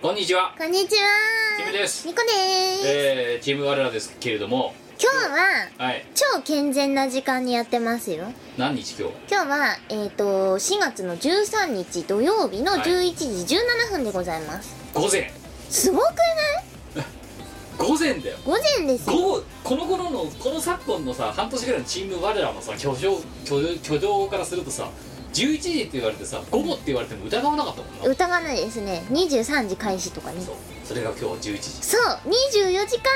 こんにちは。こんにちは。キムです。ニコです、えー、チーム我らですけれども。今日ははい。超健全な時間にやってますよ。何日今日？今日はえっ、と4月の13日土曜日のはい。11時17分でございます、午前。すごくない？午前だよ。午前ですよ。午後この頃のこの昨今のさ半年ぐらいのチーム我らのさ居城居居城からするとさ11時って言われてさ午後って言われても疑わなかったもんな。疑わないですね。23時開始とかね。そう。それが今日11時。そう。24時間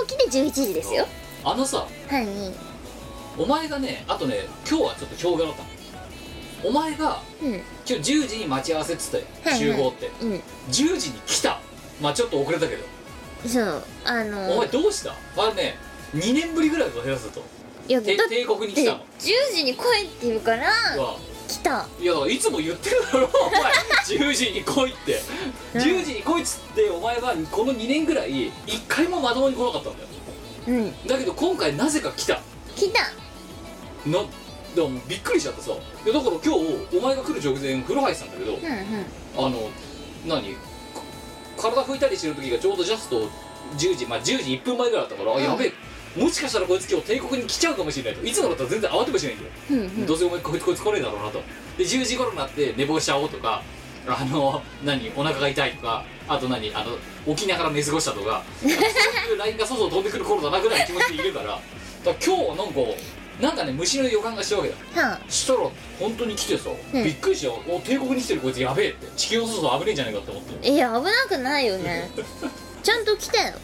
表記で11時ですよ。あのさはい。お前がねあとね今日はちょっと評価だったの。お前がうん。今日10時に待ち合わせっつって、はいはい。集合って。うん。10時に来た。まあちょっと遅れたけど。そう。あのお前どうした？あれね2年ぶりぐらいだぞ下手するといやだってて帝国に来たの？10時に来いって言うから来た。いやだからいつも言ってるだろお前。10時に来いって。うん。10時に来いっつってお前はこの2年ぐらい1回もまともに来なかったんだよ。うん。だけど今回なぜか来た。来た。なでもびっくりしちゃってさ。いやだから今日お前が来る直前風呂入ってたんだけどうんうん。あの何？こ体拭いたりしてる時がちょうどジャスト10時まあ10時1分前ぐらいだったから、あうんやべえもしかしたらこいつ今日帝国に来ちゃうかもしれないと。いつもだったら全然慌てもしないんだよ。うんうん。どうせお前こいつこいつ来ねえだろうなと。で10時頃になって寝坊しちゃおうとかあの何お腹が痛いとかあと何あの起きながら寝過ごしたとかそういう LINE が外を飛んでくる頃だなぐらいの気持ちでいるから。だから今日はなんかなんかね虫の予感がしたわけだ。はあしたら本当に来てさ、うん。びっくりしたよお帝国に来てるこいつやべえって。地球の外危ねえんじゃないかって思っていや危なくないよね。ちゃんと来たよ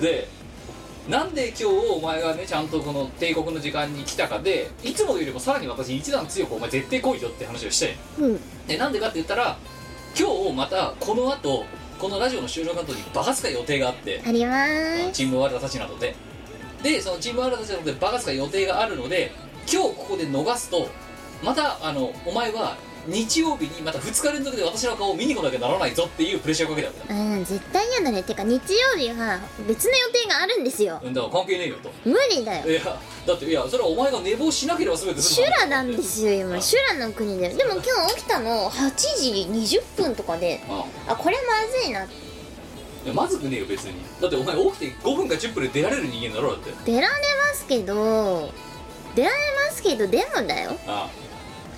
でなんで今日お前がねちゃんとこの帝国の時間に来たかでいつもよりもさらに私一段強くお前絶対来いよって話をしたようん。でなんでかって言ったら今日またこの後このラジオの収録の後にバカすか予定があってありまーすチーム我らたちなどで。でそのチーム我らたちなどでバカすか予定があるので今日ここで逃すとまたあのお前は日曜日にまた2日連続で私の顔を見に来なきゃならないぞっていうプレッシャーをかけたわけだ。うん絶対嫌だね。てか日曜日は別の予定があるんですよ。うんだから関係ねえよと。無理だよ。いやだっていやそれはお前が寝坊しなければ全て修羅なんですよ今。修羅の国で。でも今日起きたの8時20分とかで。ああ。これまずいな。いやまずくねえよ別に。だってお前起きて5分か10分で出られる人間だろだって。出られますけど。出られますけどでもだよ。ああ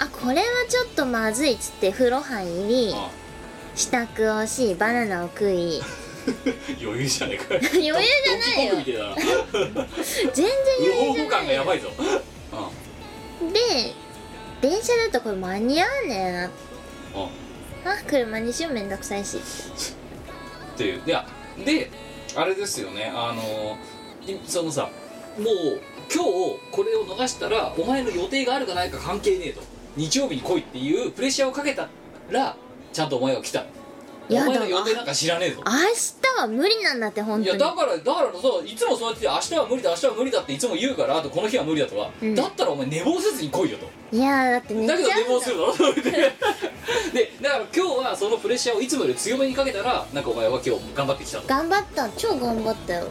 これはちょっとまずいっつって風呂入りあ。支度をしバナナを食い。余裕じゃねえか。余裕じゃないよ。ドンキーコングみたいだな。全然う余裕じゃほうほ感がやばないいぞで電車だとこれ間に合わねえな。うんうんあ車にしようめんどくさいし。っていう。いやであれですよね。あのいそのさもう今日これを逃したらお前の予定があるかないか関係ねえと日曜日に来いっていうプレッシャーをかけたらちゃんとお前は来た。やだ。前の予定なんか知らねえぞ。明日は無理なんだって本当に。いやだからだからさいつもそうやって明日は無理だ明日は無理だっていつも言うからあとこの日は無理だとか、うんだったらお前寝坊せずに来いよと。いやーだって寝ちゃだけど寝坊うんだ。するだろでだから今日はそのプレッシャーをいつもより強めにかけたらなんかお前は今日頑張ってきたと頑張った。超頑張ったよ。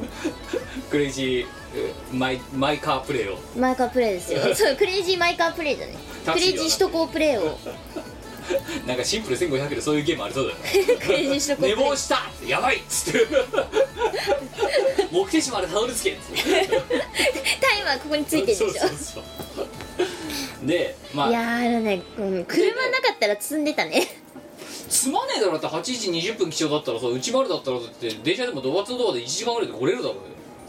クレイジーえーマイマイカープレイを。マイカープレイですよ。そうクレイジーマイカープレイだね。クタクシーはレイジー首都高プレイを なんかシンプル1500でそういうゲームありそうだよね。クレイジー首都高プレイ寝坊したやばいっつって。目的地までたどり着けっつって。タイマーここについてるでしょ。そうそうそうでまあいやーあのね、うん、車なかったら積んでたね。つまねえだろだって8時20分起床だったらさ内丸だったらだって電車でもドアツードアで1時間ぐらいで来れるだろうよ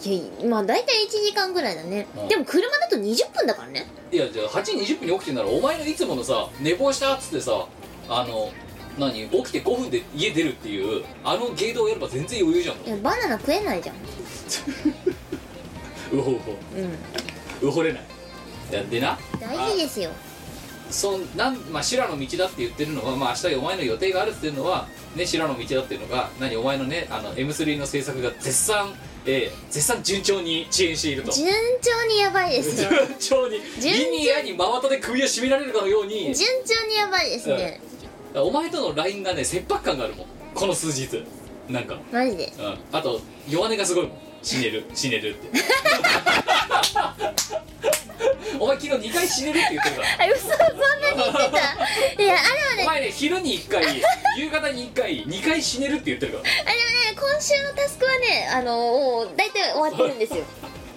いやまあ大体1時間ぐらいだね、うん。でも車だと20分だからね。いやじゃあ8時20分に起きてんならお前のいつものさ寝坊したっつってさあの何起きて5分で家出るっていうあのゲートをやれば全然余裕じゃんいやバナナ食えないじゃん。うほうほう。ん。ううほれない。いやでな？大事ですよ。そんなんまあ修羅の道だって言ってるのはまあ明日お前の予定があるっていうのはね修羅の道だっていうのが何お前のねあの M3 の制作が絶賛、えー絶賛順調に遅延していると。順調にやばいですよ順調にリニアに真綿で首を絞められるかのように。順調にやばいですね、お前との LINE がね切迫感があるもん。この数日。なんか。マジで。うん。あと弱音がすごいもん死ねる死ねるって。お前昨日2回死ねるって言ってるから。あ嘘そんなに言ってた。いやあれはねお前ね昼に1回 夕方に1回2回死ねるって言ってるから。あれはね今週のタスクはねあのもう大体終わってるんですよ。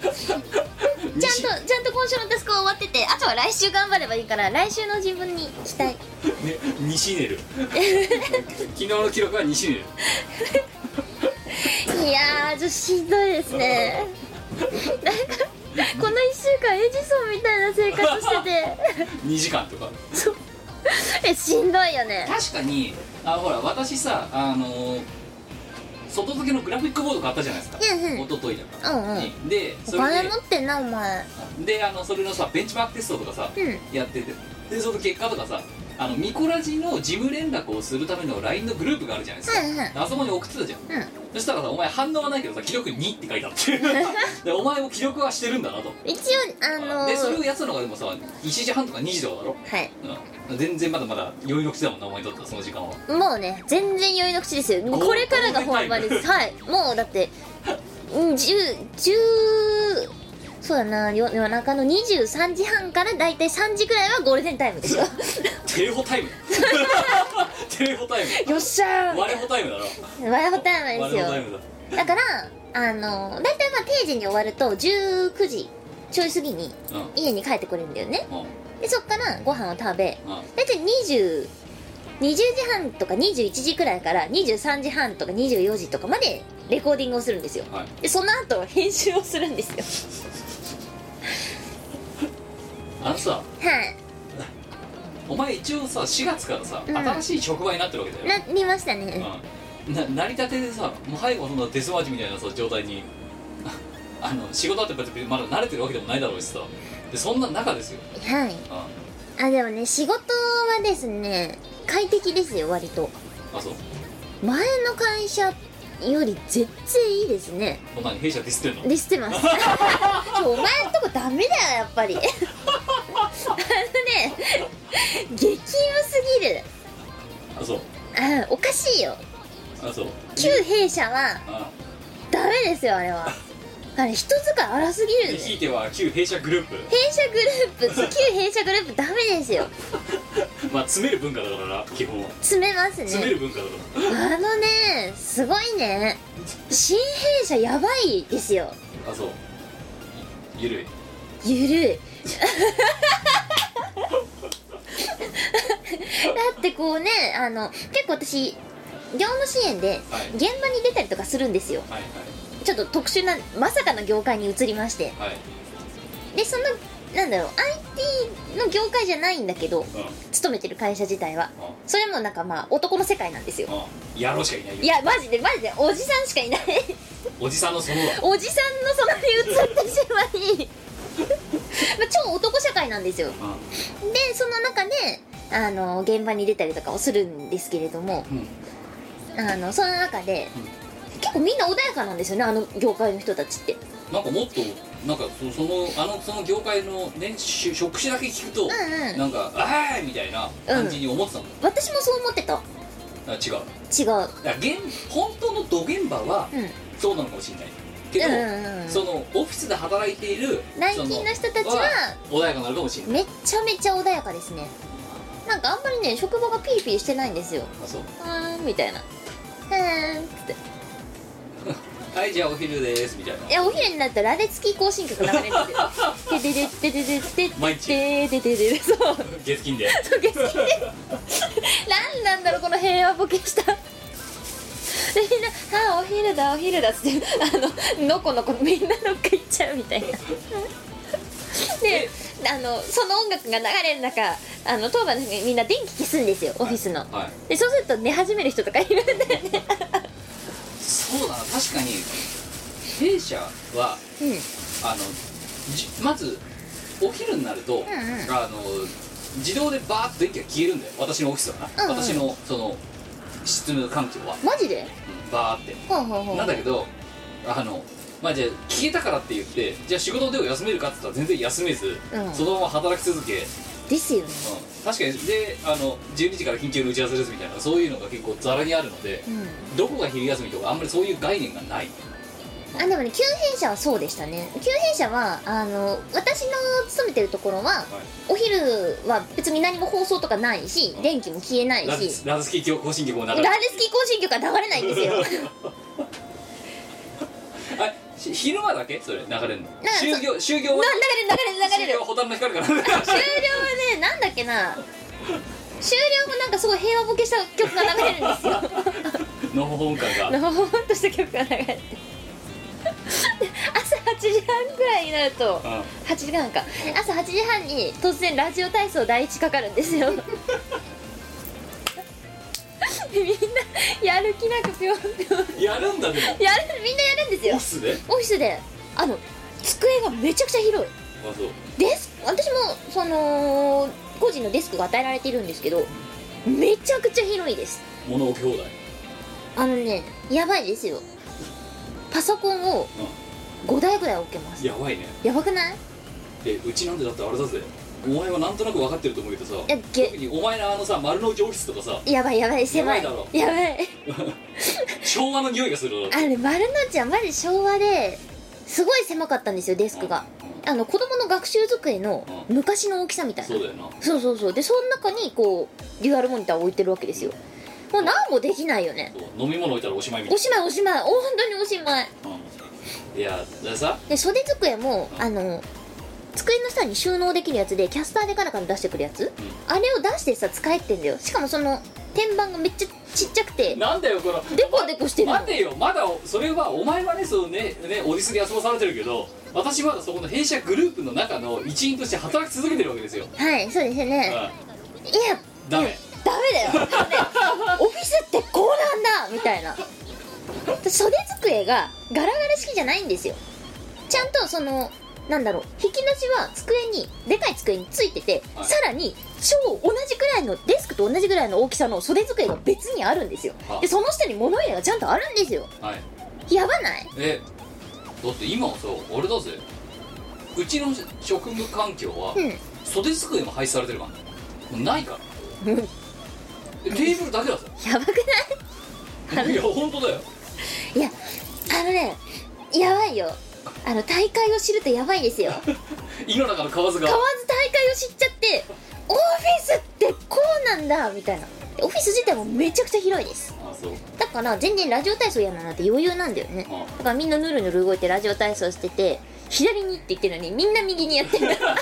ちゃんとちゃんと今週のタスクは終わっててあとは来週頑張ればいいから来週の自分に期待ね、西寝る。昨日の記録は西寝るいやーちょっとしんどいですね。なんかこの1週間エジソンみたいな生活してて。2時間とか。えしんどいよね。確かにあほら私さあのー外付けのグラフィックボード買ったじゃないですか、うんうん。一昨日だから、うんうん。にでおそれで。金持ってんなお前。であのそれのさベンチマークテストとかさ、うん。やってて。でその結果とかさあのミコラジの事務連絡をするための LINE のグループがあるじゃないですか、はいはいあそこに送ってたじゃん。うん。そしたらさお前反応はないけどさ記録2って書いてあって。でお前も記録はしてるんだなと。一応あのー、でそれをやってたのがでもさ1時半とか2時とかだろ、はい。うん、全然まだまだ余裕の口だもんなお前にとってはその時間は。もうね全然余裕の口ですよこれからが本番です。はい。もうだってうん10 10そうだな。夜夜中の23時半からだいたい3時くらいはゴールデンタイムです。よテレホタイム。テレホタイム。よっしゃー。ワレホタイムだろ。ワイホタイムワですよ。だ。だからあのだいたいまあ定時に終わると19時ちょい過ぎに家に帰ってくるんだよね。うん。でそっからご飯を食べうん。だいたい20 20時半とか21時くらいから23時半とか24時とかまでレコーディングをするんですよ。はい。でその後編集をするんですよあのさはい。お前一応さ4月からさ、うん。新しい職場になってるわけだよ、なりましたね。うん、な成り立てでさもう背後そんなデスマーチみたいなさ状態に あの仕事だって別にまだ慣れてるわけでもないだろうしさ。でそんな中ですよ、はい。うん、あでもね仕事はですね快適ですよ割と。あそう。前の会社より全然いいですね。こんなに弊社ディスってんの？で知ってます。ちょお前んとこダメだよやっぱり。あのね激務すぎる。あそう。あおかしいよ。あそう。旧弊社はあ。ダメですよあれはあれ人使い荒すぎるんでひいては旧弊社グループ。弊社グループ旧弊社グループダメですよ。まあ詰める文化だからな基本は。詰めますね。詰める文化だかあのねすごいね。新弊社やばいですよ。らあそう。ゆるい。ゆるい。だってこうねあの結構私業務支援ではい。現場に出たりとかするんですよ。はいちょっと特殊なまさかの業界に移りまして。はい。はいでそのなんだろう IT の業界じゃないんだけどうん。勤めてる会社自体は。それもなんかまあ男の世界なんですよ。しかいないよ。いやマジでマジでおじさんしかいない。おじさんのその。だおじさんのそのに移ってしまい。まあ超男社会なんですよ。うん。でその中であの現場に出たりとかをするんですけれども。うん。あのその中で、結構みんな穏やかなんですよねあの業界の人たちって。なんかもっとなんかそそのあのその業界のねし職種だけ聞くと、うんうん。なんか「あーい!」みたいな感じに思ってたんだ、私もそう思ってた。あ違う。違う。だから現本当のど現場はうん。そうなのかもしれない。けど、うんうんうんそのオフィスで働いている内勤の人たちはその穏やかなのかもしれない。めっちゃめちゃ穏やかですね。なんかあんまりね職場がピーピーしてないんですよ。あそう。あーんみたいな。うーんって はいじゃあお昼ですみたいな。いやお昼になったらあれ付き行進曲流れるんですよ「ででででででで毎日ででででそう月金でそう月金で何なんだろうこの平和ボケしたでみんな「ああお昼だお昼だ」っつってあののこのこみんなどっか行っちゃうみたいなであのその音楽が流れる中あの当番の人みんな電気消すんですよオフィスのはいでそうすると寝始める人とかいるんだよねそうだな確かに。弊社はうん。あのじまずお昼になると、んうん。あの自動でバーッと電気が消えるんだよ。私のオフィスはな、うんうん。私のその執務環境は、マジで？うんバーって。ほうほうほうなんだけどあのまあじゃあ消えたからって言ってじゃあ仕事でを休めるかって言ったら全然休めず、うん。そのまま働き続け、うん、ですよね。確かに。であの12時から緊急の打ち合わせですみたいなそういうのが結構ざらにあるのでうん。どこが昼休みとかあんまりそういう概念がない。あでもね旧弊社はそうでしたね。旧弊社はあの私の勤めてるところはお昼は別に何も放送とかないし電気も消えないラズしラズスキー更新曲も流ラれーレスキー更新曲は流れないんですよ。あ し昼間だけ？それ流れるの？なんかそ就業就業は？な流れる流れる流れる。就業は蛍の光から。終了はねなんだっけな。終了もなんかすごい平和ボケした曲が流れるんですよ。のほほん感が。のほほんとした曲が流れて。で朝8時半ぐらいになるとうん。8時半か。朝8時半に突然ラジオ体操第一かかるんですよ でみんなやる気なくぴょんぴょん。やるんだでも。やるみんなやるんですよ。オフィスで？オフィスで。あの机がめちゃくちゃ広い。あそう。デスク私もその個人のデスクが与えられているんですけどめちゃくちゃ広いです。物置き放題あのねやばいですよ。パソコンを5台ぐらい置けます。やばいね。やばくない？えうちなんでだってあれだぜお前はなんとなく分かってると思うけどさやげ特にお前のあのさ丸の内オフィスとかさやばいやばい狭い。やばいだろ。やばい。昭和の匂いがする。だ ろあれ丸の内はマジ昭和ですごい狭かったんですよデスクが。あの子供の学習机のう昔の大きさみたいな。そうだよな。そうそうそう。でその中にこうデュアルモニターを置いてるわけですよ。もう何もできないよね。そう。飲み物置いたらおしまいみたいおしまいおしまい。お本当におしまい。な、うん、いやだからさで袖机もあの机の下に収納できるやつでキャスターでカラカラ出してくるやつ、あれを出してさ使えってんだよ。しかもその天板がめっちゃちっちゃくて。なんだよこの。デコデコしてるの。待てよ。まだそれはお前はねそうねねオディスで遊ばされてるけど私まだそこの弊社グループの中の一員として働き続けてるわけですよ、はいそうですようん、ねいやダメ。ダメだよ、ね、オフィスってこうなんだみたいな。袖机がガラガラ式じゃないんですよ。ちゃんとそのなんだろう引き出しは机にでかい机についてて、はい。さらに超同じくらいのデスクと同じぐらいの大きさの袖机が別にあるんですよ。はでその下に物入れがちゃんとあるんですよ。はい。やばない？えだって今はさあれだぜ。うちの職務環境はうん。袖机も廃止されてるから。ねもうないから。うん。でテーブルだけだぜやばくない？いや本当だよ。いやあのねやばいよあの大会を知るとやばいですよ。井の中の蛙が。買わず大会を知っちゃってオフィスってこうなんだみたいな。でオフィス自体もめちゃくちゃ広いです。だから全然ラジオ体操やるなんて余裕なんだよね。あ。だからみんなぬるぬる動いてラジオ体操してて左にって言ってるのにみんな右にやってるだ。から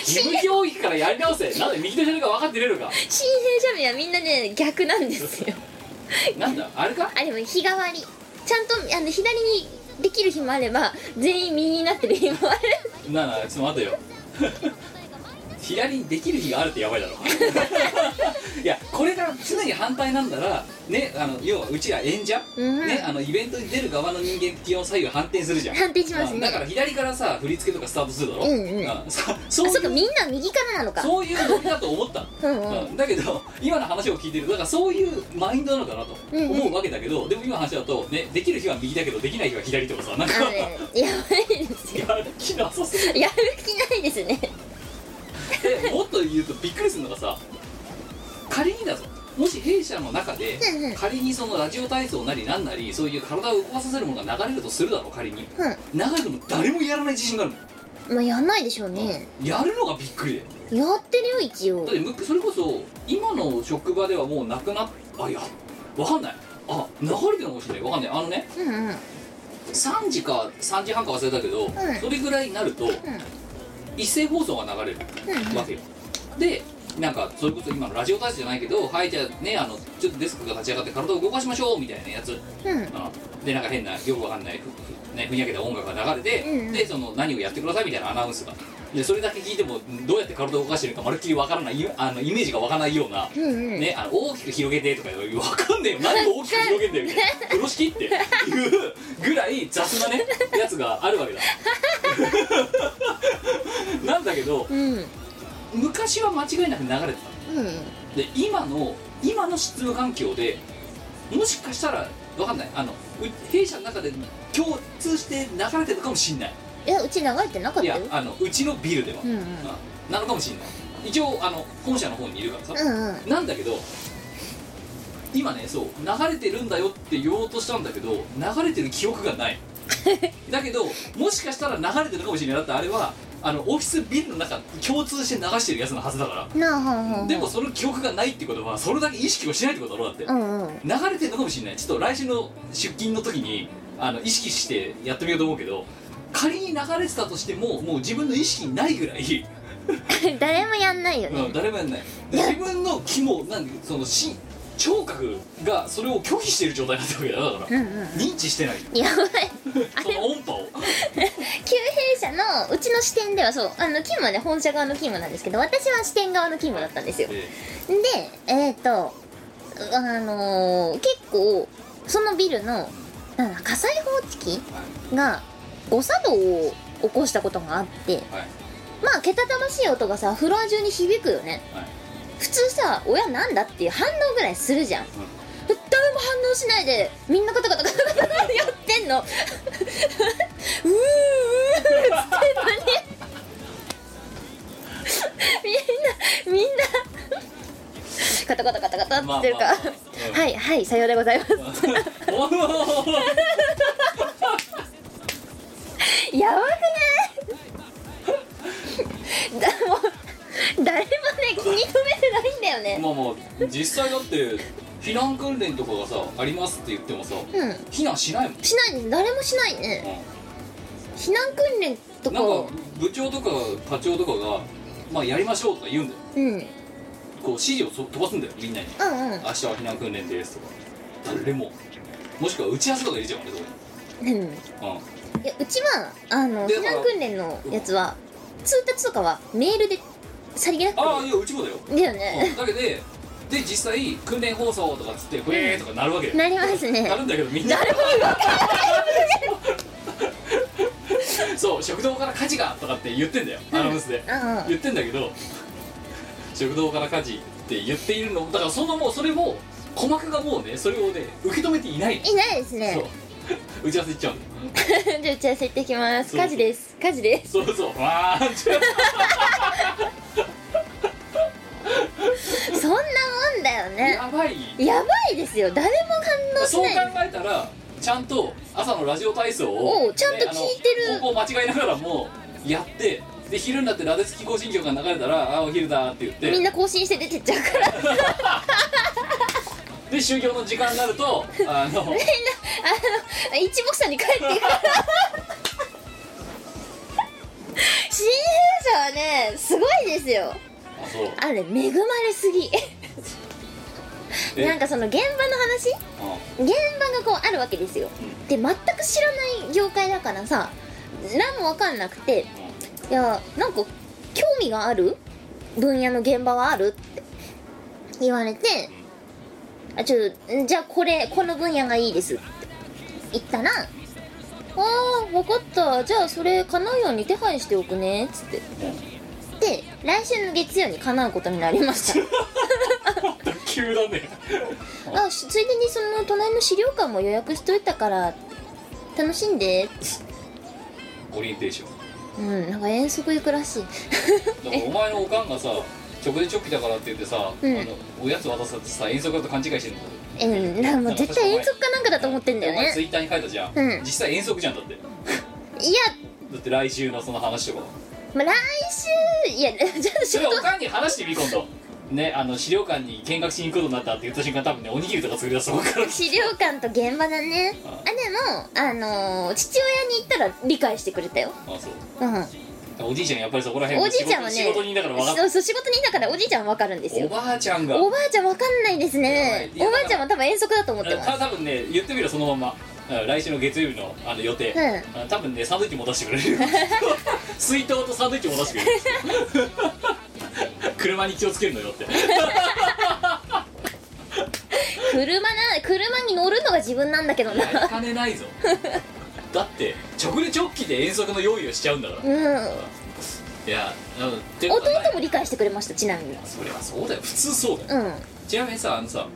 義務教育からやり直せ。なんで右と左が分かってれるか。新兵者名はみんなね逆なんですよ。なんだあれか？あでも日替わりちゃんとあの左にできる日もあれば全員右になってる日もある。なあなあちょっと待てよ。左にできる日があるってやばいだろ。いやこれが常に反対なんだらねあの要はうちら演者、うんねあのイベントに出る側の人間って基本左右反転するじゃん。反転しますね。だから左からさ振り付けとかスタートするだろ、うんうん。そそういうあそっかみんな右からなのか。そういうノリだと思った うんうん。うん。だけど今の話を聞いてるだからそういうマインドなのかなとうんうん。思うわけだけど、でも今の話だと、ね、できる日は右だけどできない日は左とかさなんかやばいですよ。やる気なさすやる気ないですねで もっと言うとびっくりするのがさ仮にだぞ。もし弊社の中でうんうん。仮にそのラジオ体操なりなんなりそういう体を動かさせるものが流れるとするだろう仮に。う流れても誰もやらない自信があるの。んまあやんないでしょうね。やるのがびっくりでやってるよ一応。だってむそれこそ今の職場ではもうなくなっあいやわかんない。あ流れてるのかもしれない。わかんない。あのねうんうん。3時か3時半か忘れたけど、ん。それぐらいになると、一斉放送が流れるうんわけよ、でなんかそれこそ今のラジオ体操じゃないけどはいじゃあねあのちょっとデスクが立ち上がって体を動かしましょうみたいなやつ、うん。うんでなんか変なよくわかんないねふにゃけた音楽が流れて、うんうん。でその何をやってくださいみたいなアナウンスが。でそれだけ聞いてもどうやって体を動かしてるかまるっきりわからないいあのイメージがわからないような、うんうん。ね、あの大きく広げてとか言うわかんねえよ。何を大きく広げんだよ。みたいな風呂敷っていうぐらい雑なねやつがあるわけだ。なんだけどうん。昔は間違いなく流れてたうん。で今の今の執務環境でもしかしたらわかんない。あのう弊社の中で共通して流れてるかもしんない。いやうち流れてなかったよ。いやあのうちのビルでは、うんうん。うんなのかもしんない。一応あの本社の方にいるからさ、うんうん。なんだけど今ねそう流れてるんだよって言おうとしたんだけど流れてる記憶がない。だけどもしかしたら流れてるかもしれない。だってあれはあのオフィスビルの中共通して流してるやつのはずだから。なあはんはんはんでもその記憶がないってことはそれだけ意識をしないってことだろうだって。うんうん。流れてるのかもしれない。ちょっと来週の出勤の時にあの意識してやってみようと思うけど仮に流れてたとしてももう自分の意識にないぐらい、誰もやんないようん、ね誰もやんない。で自分の肝なんでそのし聴覚がそれを拒否してる状態になってるわけだよだから、うんうん。認知してない。やばい。あ それの音波を。旧弊社のうちの支店ではそう。あの勤務はね本社側の勤務なんですけど私は支店側の勤務だったんですよ。えでえっ、とあのー結構そのビルの火災報知器ーが誤作動を起こしたことがあってはい。はい。まあけたたましい音がさフロア中に響くよね。はい普通さ親なんだっていう反応ぐらいするじゃん、誰も反応しないでみんなカタカタカタカタやってんの。うーうーっつってんのにみんなみんなカタカタカタカタって言ってるから、まあまあまあうんはいはいさようでございますやばくないだもう誰もね気に留めてないんだよね。まあまあ実際だって避難訓練とかがさありますって言ってもさうん。避難しないもん、しない誰もしないね。避難訓練とか。なんか部長とか課長とかがまあやりましょうとか言うんだよ。うん。うんこう指示をそ飛ばすんだよみんなに。うん明日は避難訓練ですとか。誰も。もしくは打ち合わせとか入れちゃうからねうん。そこにいやうちはあので避難訓練のやつは通達とかはメールでさりげなく。うん、ああいやうちもだよ、だようねん。だけでで実際訓練放送とかっつって「ふえー」とかなるわけよ。なりますね。なるんだけどみんな。誰も言わそう食堂から火事がとかって言ってんだよ。アナウンスで。うん言ってんだけど食堂から火事って言っているのだからそのもうそれも鼓膜がもうねそれをね受け止めていない。いないですね。そう 打ち合わせ行っちゃう じゃあ打ち合わせ行ってきます。火事です。火事です。そうそう。わーって そんなもんだよね。やばい。やばいですよ。誰も反応しそう考ないえたらちゃんと朝のラジオ体操をおうちゃんと聞いてる。ねあの方向間違いながらもやってで昼になってラデツキ行進曲が流れたら「あお昼だ」って言って。みんな更新して出てっちゃうからで終業の時間になると あのあの一目散に帰ってくる。新弊社はねすごいですよ。あそう。あれ恵まれすぎ。え。なんかその現場の話？現場がこうあるわけですよ。で全く知らない業界だからさ何も分かんなくていやなんか興味がある？分野の現場はある？って言われてあちょっとじゃあこれこの分野がいいですって。言ったらああ分かった。じゃあそれ叶うように手配しておくね。っつって。で来週の月曜に叶うことになりました。急だね。あしついでにその隣の資料館も予約しといたから楽しんで。オリエンテーション。うんなんか遠足行くらしい。お前のおかんがさ直でチョッキだからって言ってさ、うん。あのおやつ渡さってさ遠足だと勘違いしてるんだうん。なんかもう絶対遠足かなんかだと思ってんだよね。お前ツイッターに書いたじゃん、うん。実際遠足じゃんだって。いや。だって来週のその話とか。まあ来週いやちょっと仕それお事かんに話してみ今度。ねあの資料館に見学しに行くことになったって言った瞬間多分ねおにぎりとか作り出すと思うから。資料館と現場だね。ああ。でもあのー父親に言ったら理解してくれたよ。あそう。うんおじいちゃんやっぱりそこら辺おじいちゃんはね仕事人だから分かっそうそう仕事人だからおじいちゃんは分かるんですよ。おばあちゃんが。おばあちゃん分かんないですね。おばあちゃんは多分遠足だと思ってます。た多分ね言ってみろそのままうん来週の月曜日のあの予定、ううん多分ねサンドイッチも出してくれるよ。水筒とサンドイッチも出してくれる。車に気をつけるのよって。車な車に乗るのが自分なんだけどな。やりかねないぞだって直で直帰で遠足の用意をしちゃうんだから。うん。いやあのてか弟も理解してくれましたちなみに。それはそうだよ。普通そうだよ。うん。ちなみにさあのさ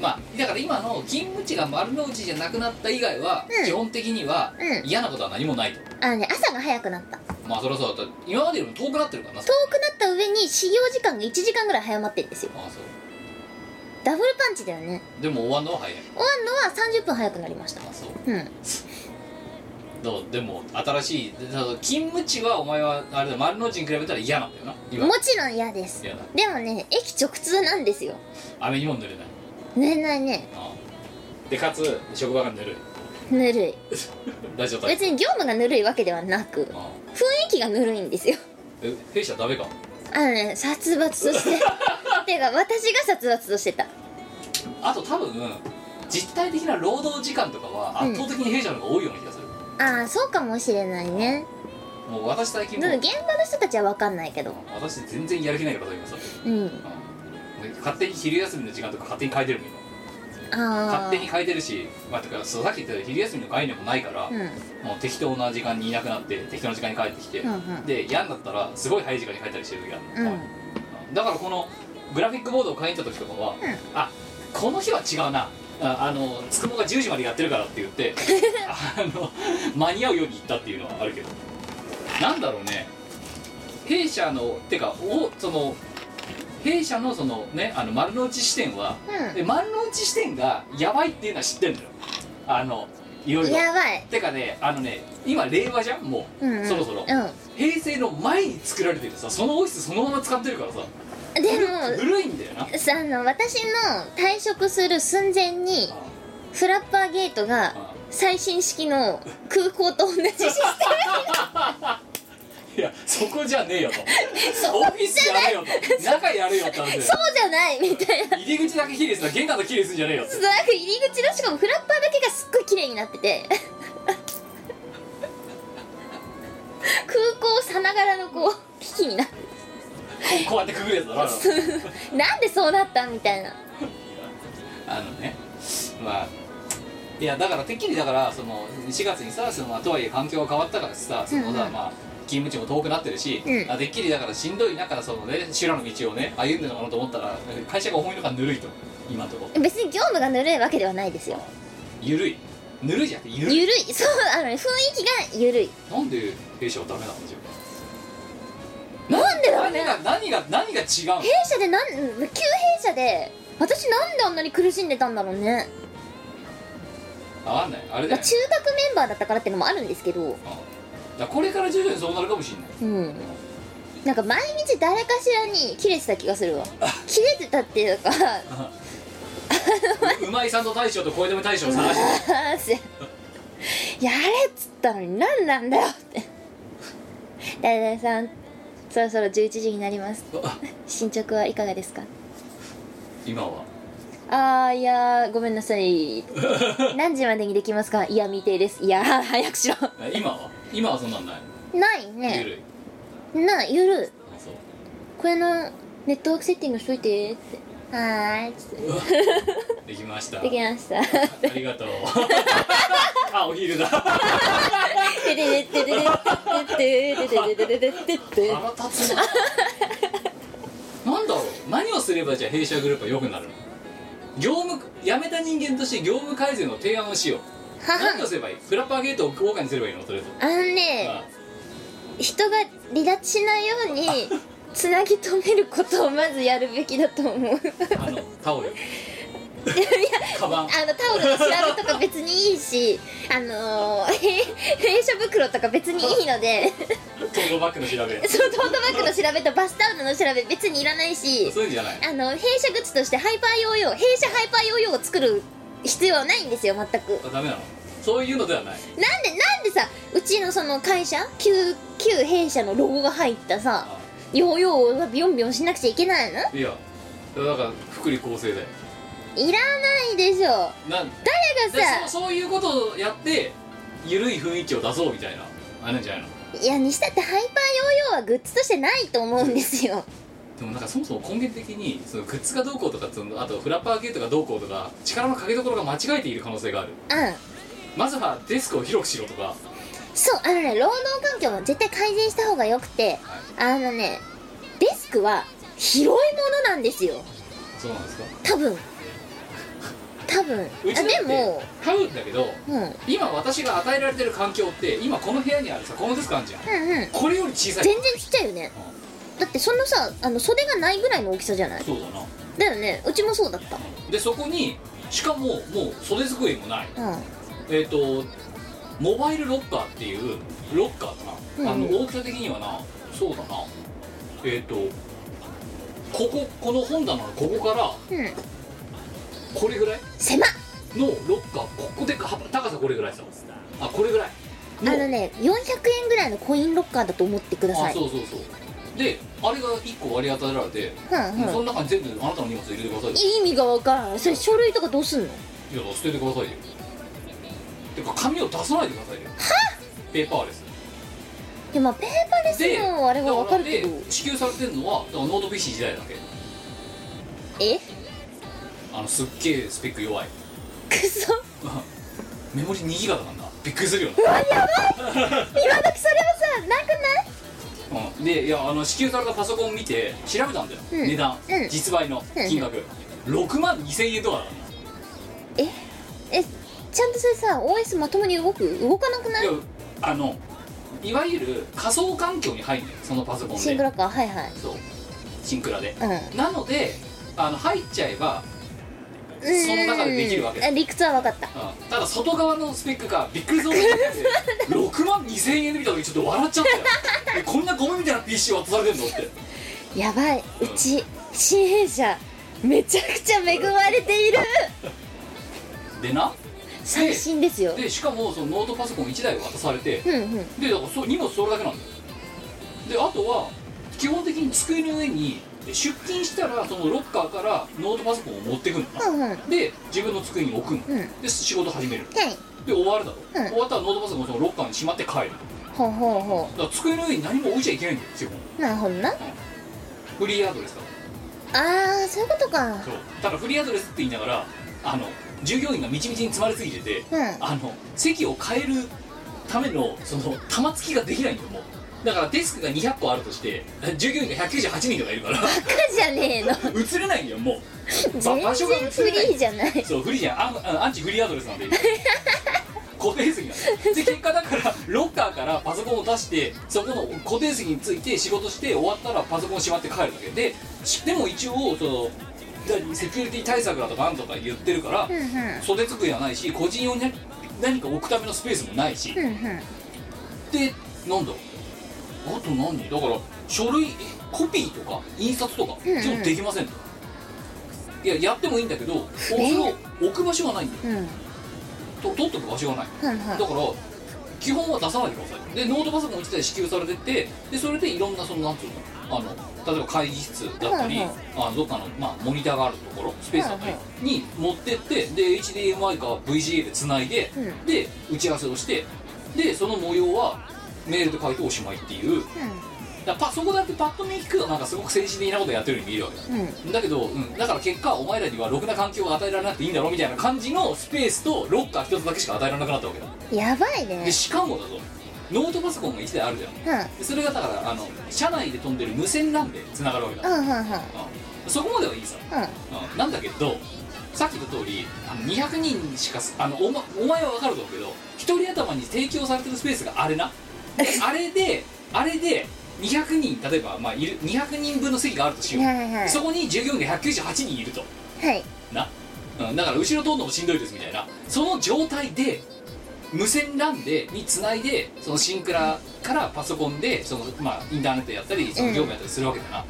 まあだから今の勤務地が丸の内じゃなくなった以外は、うん。基本的にはうん。嫌なことは何もないと、あのね朝が早くなった。まあそりゃそうだった。今までよりも遠くなってるからな。遠くなった上に始業時間が1時間ぐらい早まってるんですよ。ああそう。ダブルパンチだよね。でも終わんのは早い。終わるのは30分早くなりました。あそう。うんどうでも新しい勤務地はお前はあれだ丸の内に比べたら嫌なんだよな今。もちろん嫌です。嫌だ。でもね駅直通なんですよ。雨にも濡れない。寝れないね。ああ。でかつ職場がぬるい。ぬるい。ラジオ体別に業務がぬるいわけではなくああ。雰囲気がぬるいんですよ。え弊社ダメか？あのね殺伐として。てか私が殺伐としてた。あと多分実体的な労働時間とかは圧倒的に弊社の方が多いような気がする、ああそうかもしれないね。もう私最近もうでも現場の人たちは分かんないけど。私全然やる気ないからさ今さ、うん。うん。勝手に昼休みの時間とか勝手に変えてるもん今。ああ勝手に変えてるしまあてかそうさっき言ったように昼休みの概念もないから、うん。もう適当な時間にいなくなって適当な時間に帰ってきて、うんうん。で嫌になったらすごい早い時間に帰ったりしてる時があるの、うん。だからこのグラフィックボードを買いに行った時とかは、あこの日は違うなああのつくもが10時までやってるからって言って あの間に合うように行ったっていうのはあるけど。なんだろうね。弊社のてかおその弊社のそのねあの丸の内支店は、うん。で丸の内支店がやばいっていうのは知ってんのよ。あのいろいろ。やばい。てかねあのね今令和じゃんもう、うんうん。そろそろ、う平成の前に作られてるさそのオフィスそのまま使ってるからさ。んでも古いんだよな。さあの私の退職する寸前にフラッパーゲートがあ最新式の空港と同じシステ いやそこじゃねえよと。オフィスやれよと。中やれよってそうじゃないみたいな。入り口だけ綺麗にする玄関の綺麗にするんじゃねえよってなんか入り口のしかもフラッパーだけがすっごい綺麗になってて。空港さながらのこう機器になってこうやってくぐるやつだ なんでそうなったみたいな。あのね。まあいやだからてっきりだからその4月にさその、まあ、とはいえ環境が変わったからさそのさ、うんうん。まあ勤務地も遠くなってるし、うん。あてっきりだからしんどい中そのね修羅の道をね歩んでるのかなと思ったら会社が思いのがぬるいと今のとこ。別に業務がぬるいわけではないですよ。ゆるい。ぬるいじゃなくてゆるい。ゆるい。そうあのね雰囲気がゆるい。なんで弊社はダメなんでしょうなんでだろうね。何が何が何が違うの？弊社でなん旧弊社で私なんであんなに苦しんでたんだろうね、分かんない。あれだよ、まあ、中学メンバーだったからっていうのもあるんですけど。うん。だからこれから徐々にそうなるかもしれない。うん。なんか毎日誰かしらに切れてた気がするわ。切れてたっていうか。うまいさんと大将と声でも大将を探して やれっつったのに何なんだよって。誰々さんそろそろ11時になります。た進捗はいかがですか？今は？あーいやーごめんなさい。何時までにできますか？いや未定です。いやー 早くしろ。え今は？今はそんなんないないゆね。るい。ない。ゆるこれのネットワークセッティングしといてって。はーいできました。できました。ありがとうあお昼だ。てれれてれれてててててて腹立つななんだろう？何をすればじゃあ弊社グループは良くなるの？業務辞めた人間として業務改善の提案をしよう。は何をすればいい？フラッパーゲートを豪華にすればいいの？とりああのねあ人が離脱しないようにつなぎ止めることをまずやるべきだと思う。あのタオル カバン。あのタオルの調べとか別にいいしあの弊社袋とか別にいいので。トートバッグの調べ。そのトートバッグの調べとバスタオルの調べ別にいらないしそういうんじゃない。あの弊社グッズとしてハイパーヨーヨー弊社ハイパーヨーヨーを作る必要はないんですよ全く。あダメなの？そういうのではない。なんでなんでさうちのその会社旧旧弊社のロゴが入ったさあヨーヨーをビヨンビヨンしなくちゃいけないの？いやだから福利厚生だよいらないでしょ。なん誰でがさそそういうことをやってゆるい雰囲気を出そうみたいなあれなんじゃないの？いやにしたってハイパーヨーヨーはグッズとしてないと思うんですよ。でもなんかそもそも根源的にそのグッズがどうこうとかそのあとフラッパーゲートがどうこうとか力のかけどころが間違えている可能性がある。うん。まずはデスクを広くしろとか。そうあのね労働環境も絶対改善した方がよくてあのねデスクは広いものなんですよ。そうなんですか？多分多分。うちだってあでも。買うんだけどうん。うん今私が与えられてる環境って今この部屋にあるさこのデスクあるじゃん。うんこれより小さい。全然ちっちゃいよね。だってそのさあの袖がないぐらいの大きさじゃない？そうだな。だよね。うちもそうだった。でそこにしかももう袖机もない。うん。えっ、とモバイルロッカーっていうロッカーだな、うん。あの大きさ的にはなそうだな。えっ、とこここの本棚のここからうんこれぐらい？狭っ。のロッカーここでか高さこれぐらいさ。あこれぐらい。あのね400円ぐらいのコインロッカーだと思ってください。あそうそうそう。であれが1個割り当てられて、うんうんその中に全部あなたの荷物入れてくださいよ。意味がわからないそれ書類とかどうすんの？いや捨ててくださいよ。てか紙を出さないでくださいよ。ペーパーレス。いやまあペーパーレスのあれはわかるけど。だらで支給されてるのはだからノート PC 時代だけ。え？あのすっげえスペック弱い。くそ メモリ2ギガだからなびっくりするよ。今時それはさなくない？な、うん、でいやあの支給されたパソコン見て調べたんだよ、うん。値段、うん。実売の金額、6万2000円とかだかえ？えちゃんとそれさ OS まともに動く？動かなくない？らいやあのいわゆる仮想環境に入るのよそのパソコンで。シングラか。はいはい。そう。シンクラで。うん。なのであの入っちゃえばその中でできるわけ。あ理屈は分かった。うん。ただ外側のスペックがびっくりするほどて6万2000円で見た時ちょっと笑っちゃったよ。えこんなゴミみたいな PC 渡されてんのって。やばい。うち新弊社めちゃくちゃ恵まれている。でな？最新ですよ。でしかもそのノートパソコン1台渡されてうんうん。でだからそ荷物それだけなんだよ。であとは基本的に机の上に出勤したらそのロッカーからノートパソコンを持ってくるの。な、うんうん。はいで自分の机に置くの、うん。で仕事始める。で終わるだろ、うん。終わったらノートパソコンをそのロッカーにしまって帰る。ほうほうほだから机の上に何も置いちゃいけないんだよ基本。うなるほどな。フリーアドレスだ。あーそういうことか。そう。ただフリーアドレスって言いながらあの従業員がみちみちに詰まりすぎてて、うん。あの席を変えるためのその玉突きができないんだよもうだからデスクが200個あるとして従業員が198人とかいるから。バカじゃねえの。映れないんだよもう。全然場所が映フれない。リーじゃない。そうフリーじゃん。ああアンチフリーアドレスなんで。固定席なんでで結果だからロッカーからパソコンを出してそこの固定席について仕事して終わったらパソコンしまって帰るだけ。でしでも一応そのだセキュリティ対策だとかなんとか言ってるから、うんうん。袖机はないし個人用に何か置くためのスペースもないし、うんうん。でなんだあと何？だから書類コピーとか印刷とかうんうん。基本できませんと、いややってもいいんだけどそれを置く場所がないんだよ。うん。と取っとく場所がない。だから基本は出さないでください。でノートパソコン1台支給されててでそれでいろんなそのなんつうの？あの例えば会議室だったり、はいはい。あのどっかの、まあ、モニターがあるところスペースだったりに持ってってで HDMI か VGA でつないで、うん。で打ち合わせをしてでその模様はメールで書いておしまいっていう。だパそこだけパッと見聞くとなんかすごく先進的なことやってるように見えるわけだ。うん。うんだけど、うん、だから結果お前らにはろくな環境を与えられなくていいんだろみたいな感じのスペースとロッカー一つだけしか与えられなくなったわけだ。やばいね。でしかもだぞ。ノートパソコンが1台あるじゃん。うん。でそれがだからあの車内で飛んでる無線 LAN でつながるわけだ、うんうんうん。うん。そこまではいいさ、うん。うん。なんだけどさっき言った通りあの200人しかすあのお,、ま、お前は分かると思うけど1人頭に提供されてるスペースがあれな あれであれで200人例えば、まあ、いる200人分の席があるとしよう、はいはいそこに従業員が198人いると。はい。な。うん、だから後ろ通るのもしんどいですみたいな。その状態で無線 LAN でにつないでそのシンクラからパソコンでその、まあ、インターネットやったりその業務やったりするわけだな、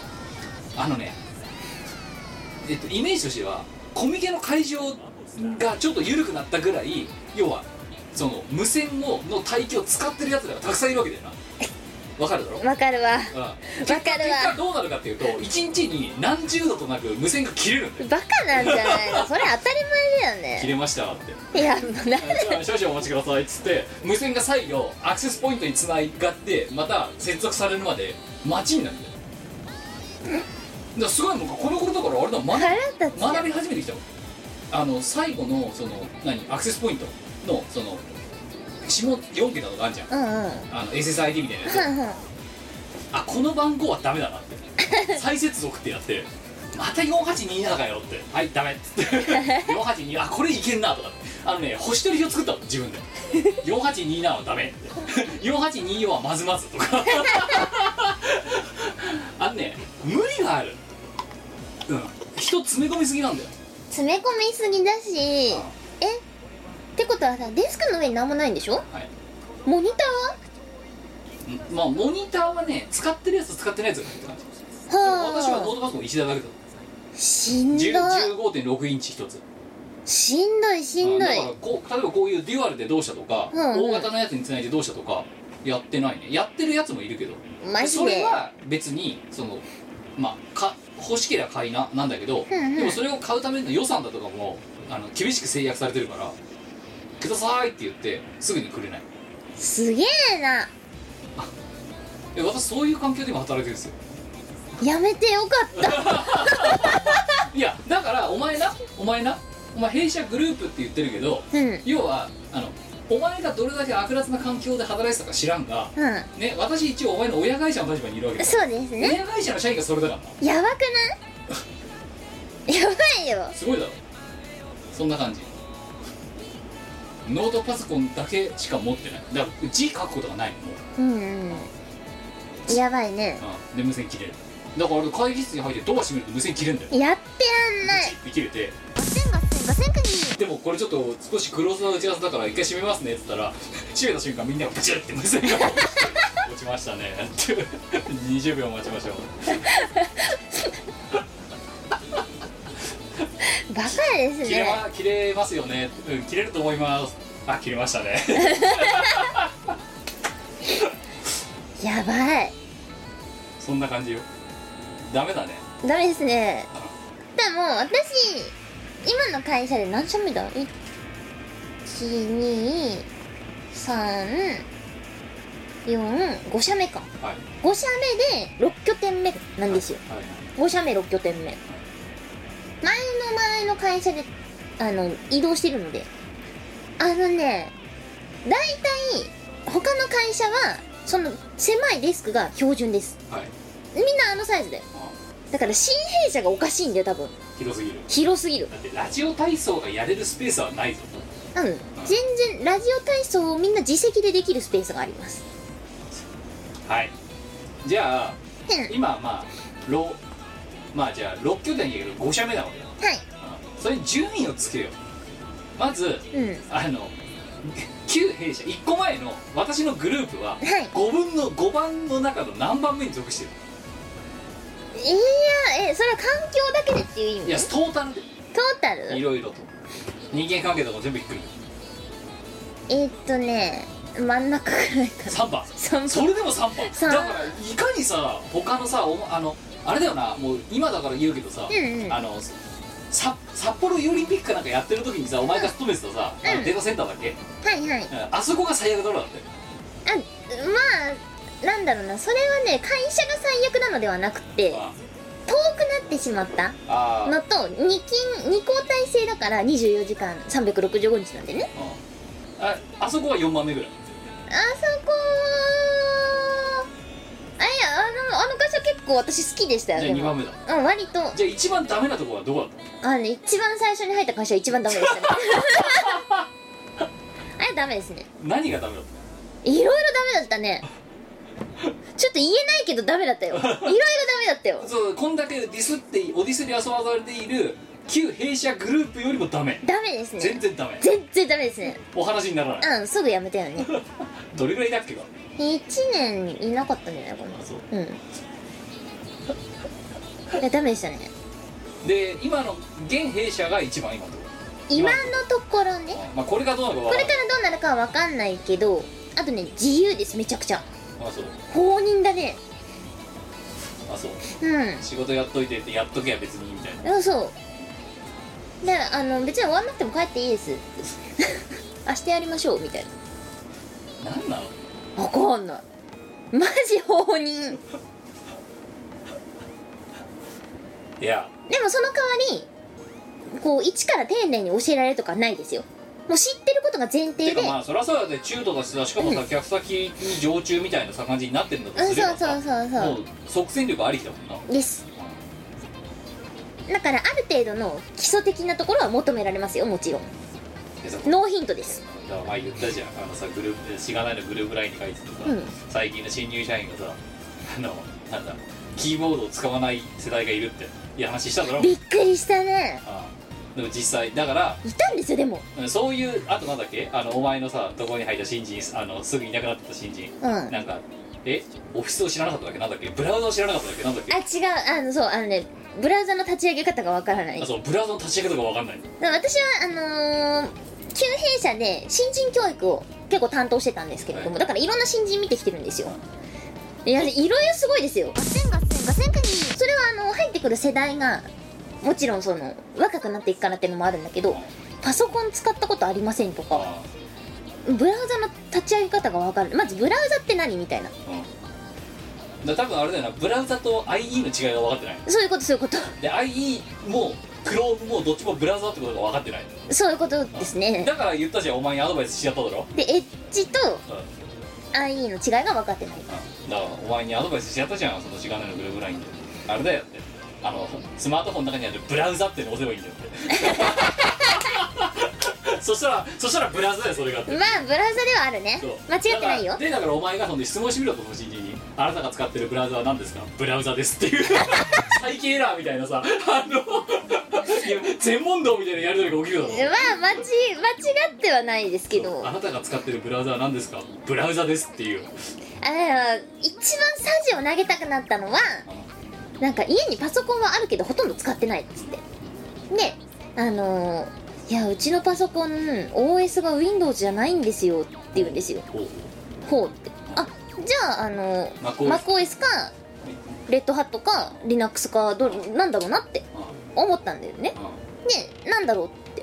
あのねえっとイメージとしてはコミケの会場がちょっと緩くなったぐらい要はその無線をの帯域を使ってるやつらがたくさんいるわけだよな。わかるだろ？わかるわ。うん。わかるわ。結果結果どうなるかっていうと1日に何十度となく無線が切れるんだよ。バカなんじゃないの？それ当たり前だよね。切れましたって。いやもうな少々お待ちくださいっつって無線が再度アクセスポイントにつながってまた接続されるまで待ちになるんだよだからすごいもうこの頃だからあれだ学腹立つ学び始めてきたもんあの最後のその何？アクセスポイントのその下4桁とかあるじゃん。うんうん。あの SSID みたいなやつ。ふんふんあこの番号はダメだなって。再接続ってやってまた4827かよって。はいダメっつって。4827あこれいけんなとかあのね星取り表作ったの自分で。4827はダメって。4824はまずまずとか。あのね無理がある。うん。人詰め込みすぎなんだよ。詰め込みすぎだしえ？ってことはさデスクの上に何もないんでしょ？はい。モニタうんまあモニターはね使ってるやつと使ってないやつがって感じーはあ私はノートパソコン1台だけだ。しんどい。10 15.6インチ一つ。しんどいしんどい。だからこう例えばこういうデュアルでどうしたとか、うんうん。大型のやつにつないでどうしたとかやってないね。やってるやつもいるけど。マジで？それは別にそのまあか欲しければ買いななんだけど、うんうん。でもそれを買うための予算だとかもあの厳しく制約されてるから「ください」って言ってすぐにくれない。すげえな。え私そういう環境でも働いてるんですよ。やめてよかった。いやだからお前なお前なお前弊社グループって言ってるけどうん。要はあのお前がどれだけ悪辣な環境で働いてたか知らんがうね私一応お前の親会社の立場にいるわけんだそうですね。親会社の社員がそれだから。なやばくない？やばいよ。すごいだろ。そんな感じノートパソコンだけしか持ってない。だから字書くことがないの。もう、うんうん。やばいね。うん、で無線切れる。だから俺会議室に入ってドア閉めると無線切れるんだよ。やってやんない。で切れて。ガセンガセンガセンクニでもこれちょっと少しクローズな打ち合わせだから一回閉めますねっつったら 閉めた瞬間みんながブチュって無線が落ちましたね。って20秒待ちましょう バカです切れ,、ねま、切れますよね。うん切れると思います。あ切れましたね。やばい。そんな感じよ。ダメだね。ダメですね。でも私今の会社で何社目だ12345社目か。はい。5社目で6拠点目なんですよ。はい。5社目6拠点目前の前の会社であの移動してるので。あのね大体他の会社はその狭いデスクが標準です。はい。みんなあのサイズだよあ。だから新弊社がおかしいんだよ多分。広すぎる。広すぎる。だってラジオ体操がやれるスペースはないぞうん。全然ラジオ体操をみんな自責でできるスペースがあります。はい。じゃあうん。今まあロまあじゃあ6拠点やけど5社目なわけだ。はい。うんそれに順位をつけよう。まずうん。あの旧弊社1個前の私のグループははい。5分の5番の中の何番目に属してるいやえそれは環境だけでっていう意味？いやトータルで。トータル？いろいろと。人間関係とかも全部ひっくりえーっとね真ん中くらいかな。3番。3それでも3番。さだからいかにさ他のさおあのあれだよなもう今だから言うけどさ、うんうん。あのさ札幌オリンピックかなんかやってる時にさお前が勤めてたさ、あのうんデータセンターだっけ、はいはい。うん。あそこが最悪だろだって。あまあなんだろうな。それはね会社が最悪なのではなくてあ遠くなってしまったのと2勤2交代制だから24時間365日なんでね。うん。ああそこは4番目ぐらい。あそ構私好きでしたよじゃあ2でも番目だ。うん割と。じゃあ一番ダメなところはどこだった？あのね一番最初に入った会社は一番ダメでしたね。あれダメですね。何がダメだっいろいろダメだったね。ちょっと言えないけどダメだったよ。いろいろダメだったよ。たそうこんだけディスってオディスに遊ばされている旧弊社グループよりもダメ。ダメですね。全然ダメ。全然ダメですね。お話にならない。うんすぐやめたよね。どれぐらいだっけか。1年いなかったんじゃないかな。あそう。うんいやダメでしたね。で今の現弊社が一番今のとこ。今のところね。ろまあこれがどうなるかこれからないらどうなるかは分かんないけどあとね自由ですめちゃくちゃ。あそう。放任だね。あそう。うん。仕事やっといてってやっとけば別にみたいな。あそう。であの別に終わんなくても帰っていいです。明日やりましょうみたい何なのな分かんない。マジ放任いやでもその代わりこう一から丁寧に教えられるとかないですよ。もう知ってることが前提で。てかまあそりゃそうだって中途だしさしかもさ、客先に常駐みたいなさ感じになってるんだとうんすればさ。そうそうそうそもう即戦力ありきだもんな。うです。だからある程度の基礎的なところは求められますよもちろん。でさノーヒントです。だから前言ったじゃん。あのさグループしがないのグループラインに書いてたさ、うん。最近の新入社員がさあのなんだキーボードを使わない世代がいるっていう話しただろ。びっくりしたね。ああでも実際だからいたんですよでも。うんそういうあとなんだっけ？あのお前のさところに入った新人あのすぐいなくなってた新人。うん。なんかえ？オフィスを知らなかっただっけ？なんだっけ？ブラウザを知らなかっただっけ？なんだっけ？あ違う。あのそうあのねブラウザの立ち上げ方がわからない。あそうブラウザの立ち上げとかわかんない。私はあのー旧弊社で新人教育を結構担当してたんですけれども、はい。だからいろんな新人見てきてるんですよ。いやいろいろすごいですよ。ガセンガセンガセンクニそれはあの入ってくる世代がもちろんその若くなっていくからっていうのもあるんだけどパソコン使ったことありませんとかあブラウザの立ち上げ方が分かる。まずブラウザって何みたいな。あうん。だから多分あれだよなブラウザと IE の違いが分かってない。そういうことそういうこと。で IE も Chrome もどっちもブラウザってことが分かってない。そういうことですね。だから言ったじゃんお前にアドバイスしちゃっただろ。でエッジとうん、IE の違いが分かってない。うん、だからお前にアドバイスしちゃったじゃんその時間内のグループラインであれだよってあのスマートフォンの中にあるブラウザっての押せばいいんだよって そしたらそしたらブラウザだよそれが。ってまあブラウザではあるね。間違ってないよ。でだからお前がそんで質問してみろとその新人にあなたが使ってるブラウザは何ですか？ブラウザですっていう。再起エラーみたいなさあのいや全問答みたいなやり取りが起きるだろまあ間違間違ってはないですけど。ああなたが使ってるブラウザは何ですか？ブラウザですっていう。の一番サジを投げたくなったのはなんか家にパソコンはあるけどほとんど使ってないっつって。であのーいやうちのパソコン OS が Windows じゃないんですよって言うんですよ。ほう。って。あじゃああの MacOS MacOS かレッドハットか Linux かどなんだろうなってうん。思ったんだよね。うん。でなんだろうって。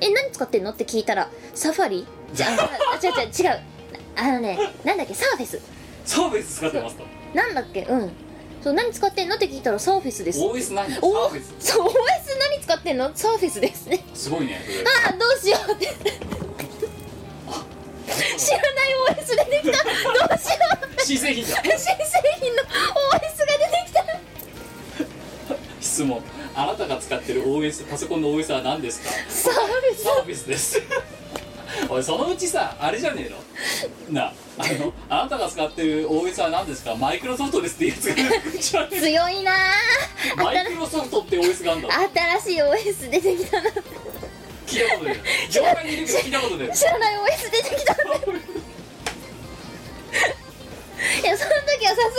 え何使ってんのって聞いたらサファリ？じゃあ。あ違う違う違う。あのねなんだっけサーフェス。サーフェス使ってますと。なんだっけうんそう何使ってんの？って聞いたらサーフェスです。OS 何？サおーフェス？そう OS 何使ってんの？サーフェスですね。すごいね。あーどうしようって。知らない OS 出てきた。どうしよう。新製品だ。新製品の OS が出てきた。質問。あなたが使ってる OS パソコンの OS は何ですか？サーフェス。サーフェスです おいそのうちさあれじゃねえの？なああのあなたが使ってる OS は何ですか？マイクロソフトですってやつが強いなえマイクロソフトって OS があるんだ新しい OS 出てきたな。聞いたことない業界にいるけど聞いたことない知らない OS 出てきたいやその時はさす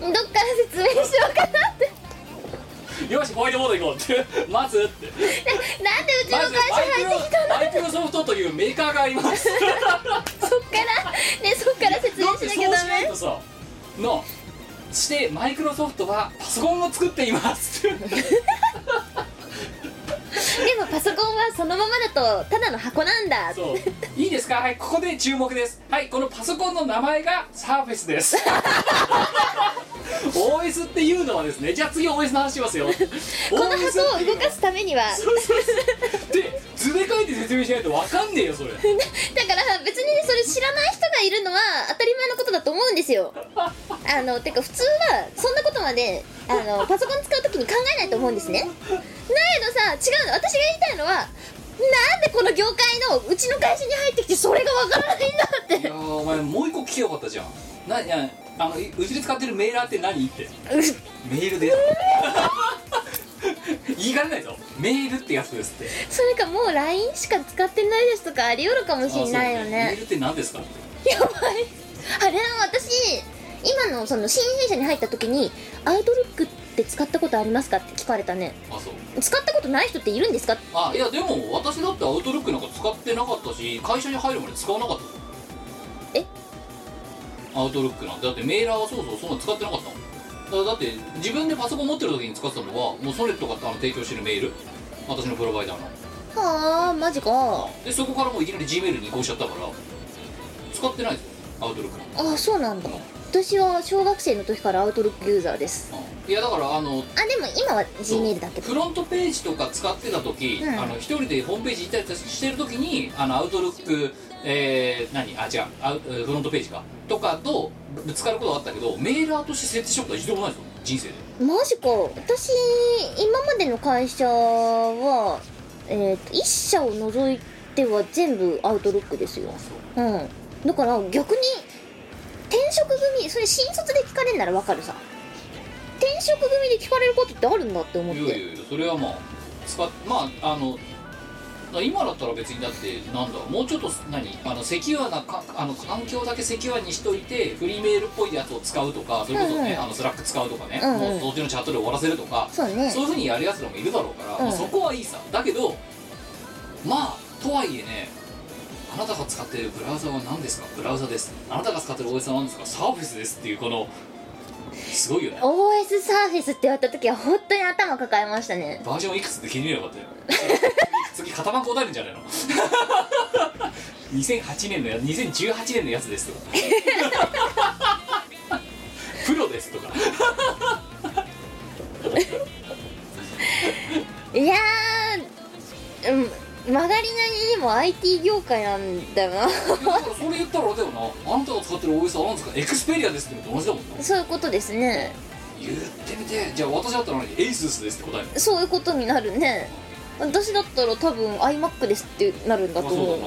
がにどっから説明しようかなって。よしホワイトボード行こうって。まずって。なんでうちの会社入ってきたソフトというメーカーがあります。そっから？ねそっから説明しなきゃダそうしないメとさのしてマイクロソフトはパソコンを作っています。でもパソコンはそのままだとただの箱なんだ。そう。いいですか？はいここで注目です。はいこのパソコンの名前がサーフェスです OS っていうのはですねじゃあ次 OS の話しますよ。この箱を動かすためには。そうそうそうで説明しないと分かんねえよそれ。だから別にねそれ知らない人がいるのは当たり前のことだと思うんですよ。あのてか普通はそんなことまであの パソコン使う時に考えないと思うんですね。だけどさ違うの。私が言いたいのはなんでこの業界のうちの会社に入ってきてそれがわからないんだって。いやーお前もう一個聞けばよかったじゃん。なあのいうちで使ってるメーラーって何って。メールで。す 言いかねないぞ。メールってやつですって。それかもう LINE しか使ってないですとかあり得るかもしれないよあそうメーねルって何ですかって。やばい。あれは私今のその新弊社に入った時にアウトルックって使ったことありますかって聞かれたね。あそう。使ったことない人っているんですか？あいやでも私だってアウトルックなんか使ってなかったし会社に入るまで使わなかったぞえ？アウトルックなんて。だってメーラーはそうそうそんなの使ってなかったもんだって自分でパソコン持ってる時に使ってたのはもうソネットがあの提供してるメール。私のプロバイダーの。はあマジか。でそこからもういきなり G メールに移行しちゃったから使ってないです。よアウトルックなんてあそうなんだ。私は小学生の時からアウトルックユーザーです。うんいやだからあのあでも今は G メールだけど。フロントページとか使ってた時、うん。あの一人でホームページ行ったりしてる時にあのアウトルックえー、何？あ違う。アウフロントページか。とかとぶつかることはあったけどメーラーとして設定したことは一度もないですよ人生で。マジか。私今までの会社はえっ、と一社を除いては全部アウトルックですよ。うん。だから逆に転職組それ新卒で聞かれるならわかるさ。転職組で聞かれることってあるんだって思って。いやいやいやそれはまあ使っまああの今だったら別にだってなんだもうちょっと何あのセキュアなかあの環境だけセキュアにしといてフリーメールっぽいやつを使うとかそれこそね、うんうん。あの Slack 使うとかね、うんうん。もうそっちのチャットで終わらせるとかそうね。そういうふうにやるやつらもいるだろうから、うん。まあそこはいいさ。だけどまあとはいえねあなたが使っているブラウザは何ですか？ブラウザです。あなたが使ってる OS は何ですか？サーフェスですっていうこのすごいよね。OS サーフェスって言われた時は本当に頭抱えましたね。バージョンいくつって気に入かったよ 次片番答えるんじゃないの？2008年のや2018年のやつですとか。プロですとか。いやーうん曲がりなりにも IT 業界なんだよな。それ言ったらあれだよな。あなたが使ってる OS は何ですかエクスペリアですってのと同じだもんな。そういうことですね。言ってみて。じゃあ私だったら何？エイススですって答えるそういうことになるね私だったら多分 iMac ですってなるんだと思う。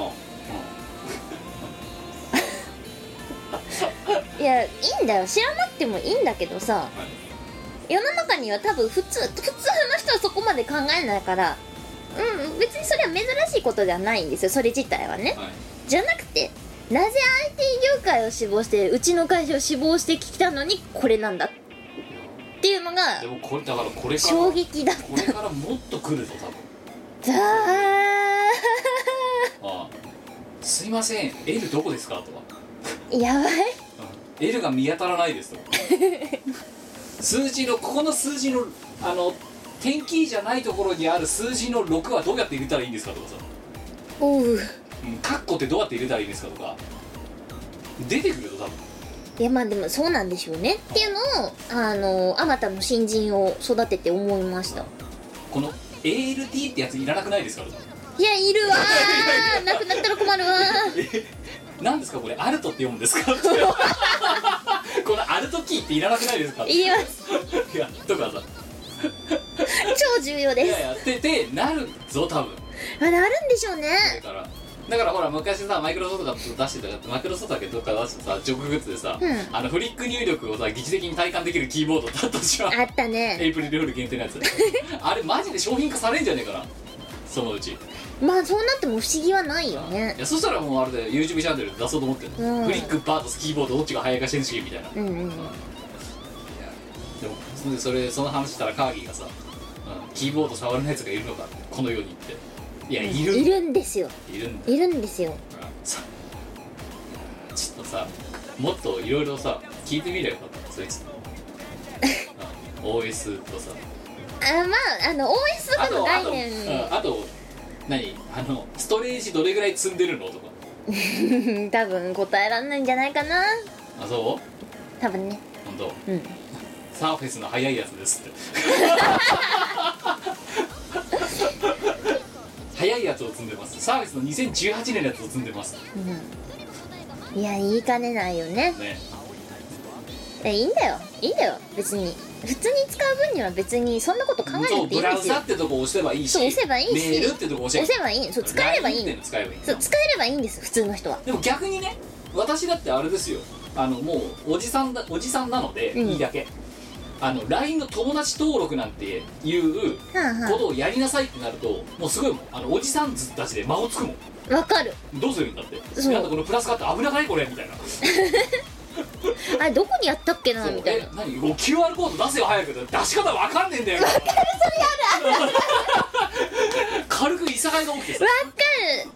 いやいいんだよ。知らなくてもいいんだけどさはい世の中には多分普通普通の人はそこまで考えないからうん別にそれは珍しいことではないんですよそれ自体はね。はい。じゃなくてなぜ IT 業界を志望してうちの会社を志望してきたのにこれなんだっていうのがでもこれだからこれから衝撃だっこれからもっと来るぞ多分たああすいません。L どこですか？とか。やばい。L が見当たらないですと数字のここの数字のあの点キーじゃないところにある数字の6はどうやって入れたらいいんですかとかさ。おう。うんカッコってどうやって入れたらいいんですかとか。出てくるよ多分。いやまあでもそうなんでしょうね。っていうのをあのあまたの新人を育てて思いました。この ALT ってやついらなくないですか？いやいるわー。なくなったら困るわー。何ですか？これアルトって読むんですか？このアルトキーっていらなくないですか？い言います。やとかさ超重要いです。やいやってってなるぞ多分。あなるんでしょうね。だからだからほら昔さマイクロソフトが出してたマイクロソフトだけどっか出してさジョググッズでさ、うん。あのフリック入力をさ疑似的に体感できるキーボードだったじゃんあったね。エイプリルフール限定のやつ。あれマジで商品化されんじゃねえかなそのうち。いまあそうなっても不思議はないよね。やそしたらもうあれで YouTube チャンネルで出そうと思ってる、うん。フリックバーとキーボードどっちが早いかしてんしみたいな。うんうんでもそれそれその話したらカーギーがさ、うん、キーボード触れないやつがいるのかってこの世にっていやいるいるんですよ。いるんだ。いるんですよ。さちょっとさもっといろいろさ聞いてみればよかった。そいつ。うん OS とさ。あまああの OS とかの概念。あと,、うん、あと何？あのストレージどれぐらい積んでるのとか。多分答えらんないんじゃないかな。あそう？多分ね。本当？うん。サーフェスの速いやつですって 速いやつを積んでます。サーフェスの2018年のやつを積んでます。うん。いや言いかねないよね。ね。えいいんだよ。いいんだよ。別に。普通に使う分には別にそんなこと考えなくていいんですよ。ブラウザってとこ押せばいいしそう押せばいいし。メールってとこ押せ押せばいい。そう使えればいいの。使えばいいそう使えればいいんです普通の人は。でも逆にね私だってあれですよ。あのもうおじさんだおじさんなので、うん。いいだけあの LINE の友達登録なんていうはことをやりなさいってなるともうすごいもんあのおじさんたちで間をつくもん。あわかる。どうするんだって。なんだこのプラスカって危なくない？これ。みたいな あれどこにやったっけなみたいな。え何？QR コード出せよ早く。出し方わかんねえんだよ。わかるそれやる。軽くいさかいが起きてさ。わか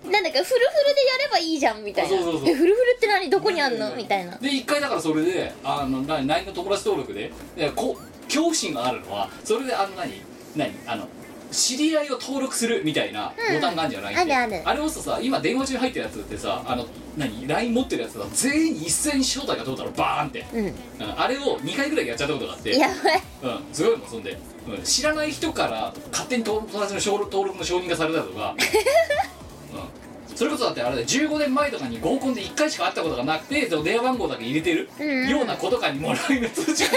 る。なんだかフルフルでやればいいじゃんみたいな。そうそうそう。えフルフルって何？どこにあんの？みたいな。で一回だからそれであのな LINE の友達登録ででこ恐怖心があるのはそれであの何？何？あの知り合いを登録するみたいなボタンがあるんじゃない、あるある。あれをささ今電話中に入ってるやつってさあの何？LINE 持ってるやつが全員に一斉に招待が通ったのバーンって、うん。うん。あれを2回ぐらいやっちゃったことがあって。やばい。うん、すごいもんそんで、うん、知らない人から勝手に友達の登録の承認がされたとか、うん、それこそだってあれだよ。15年前とかに合コンで1回しか会ったことがなくてその電話番号だけ入れてるような子とかにも LINE の通知が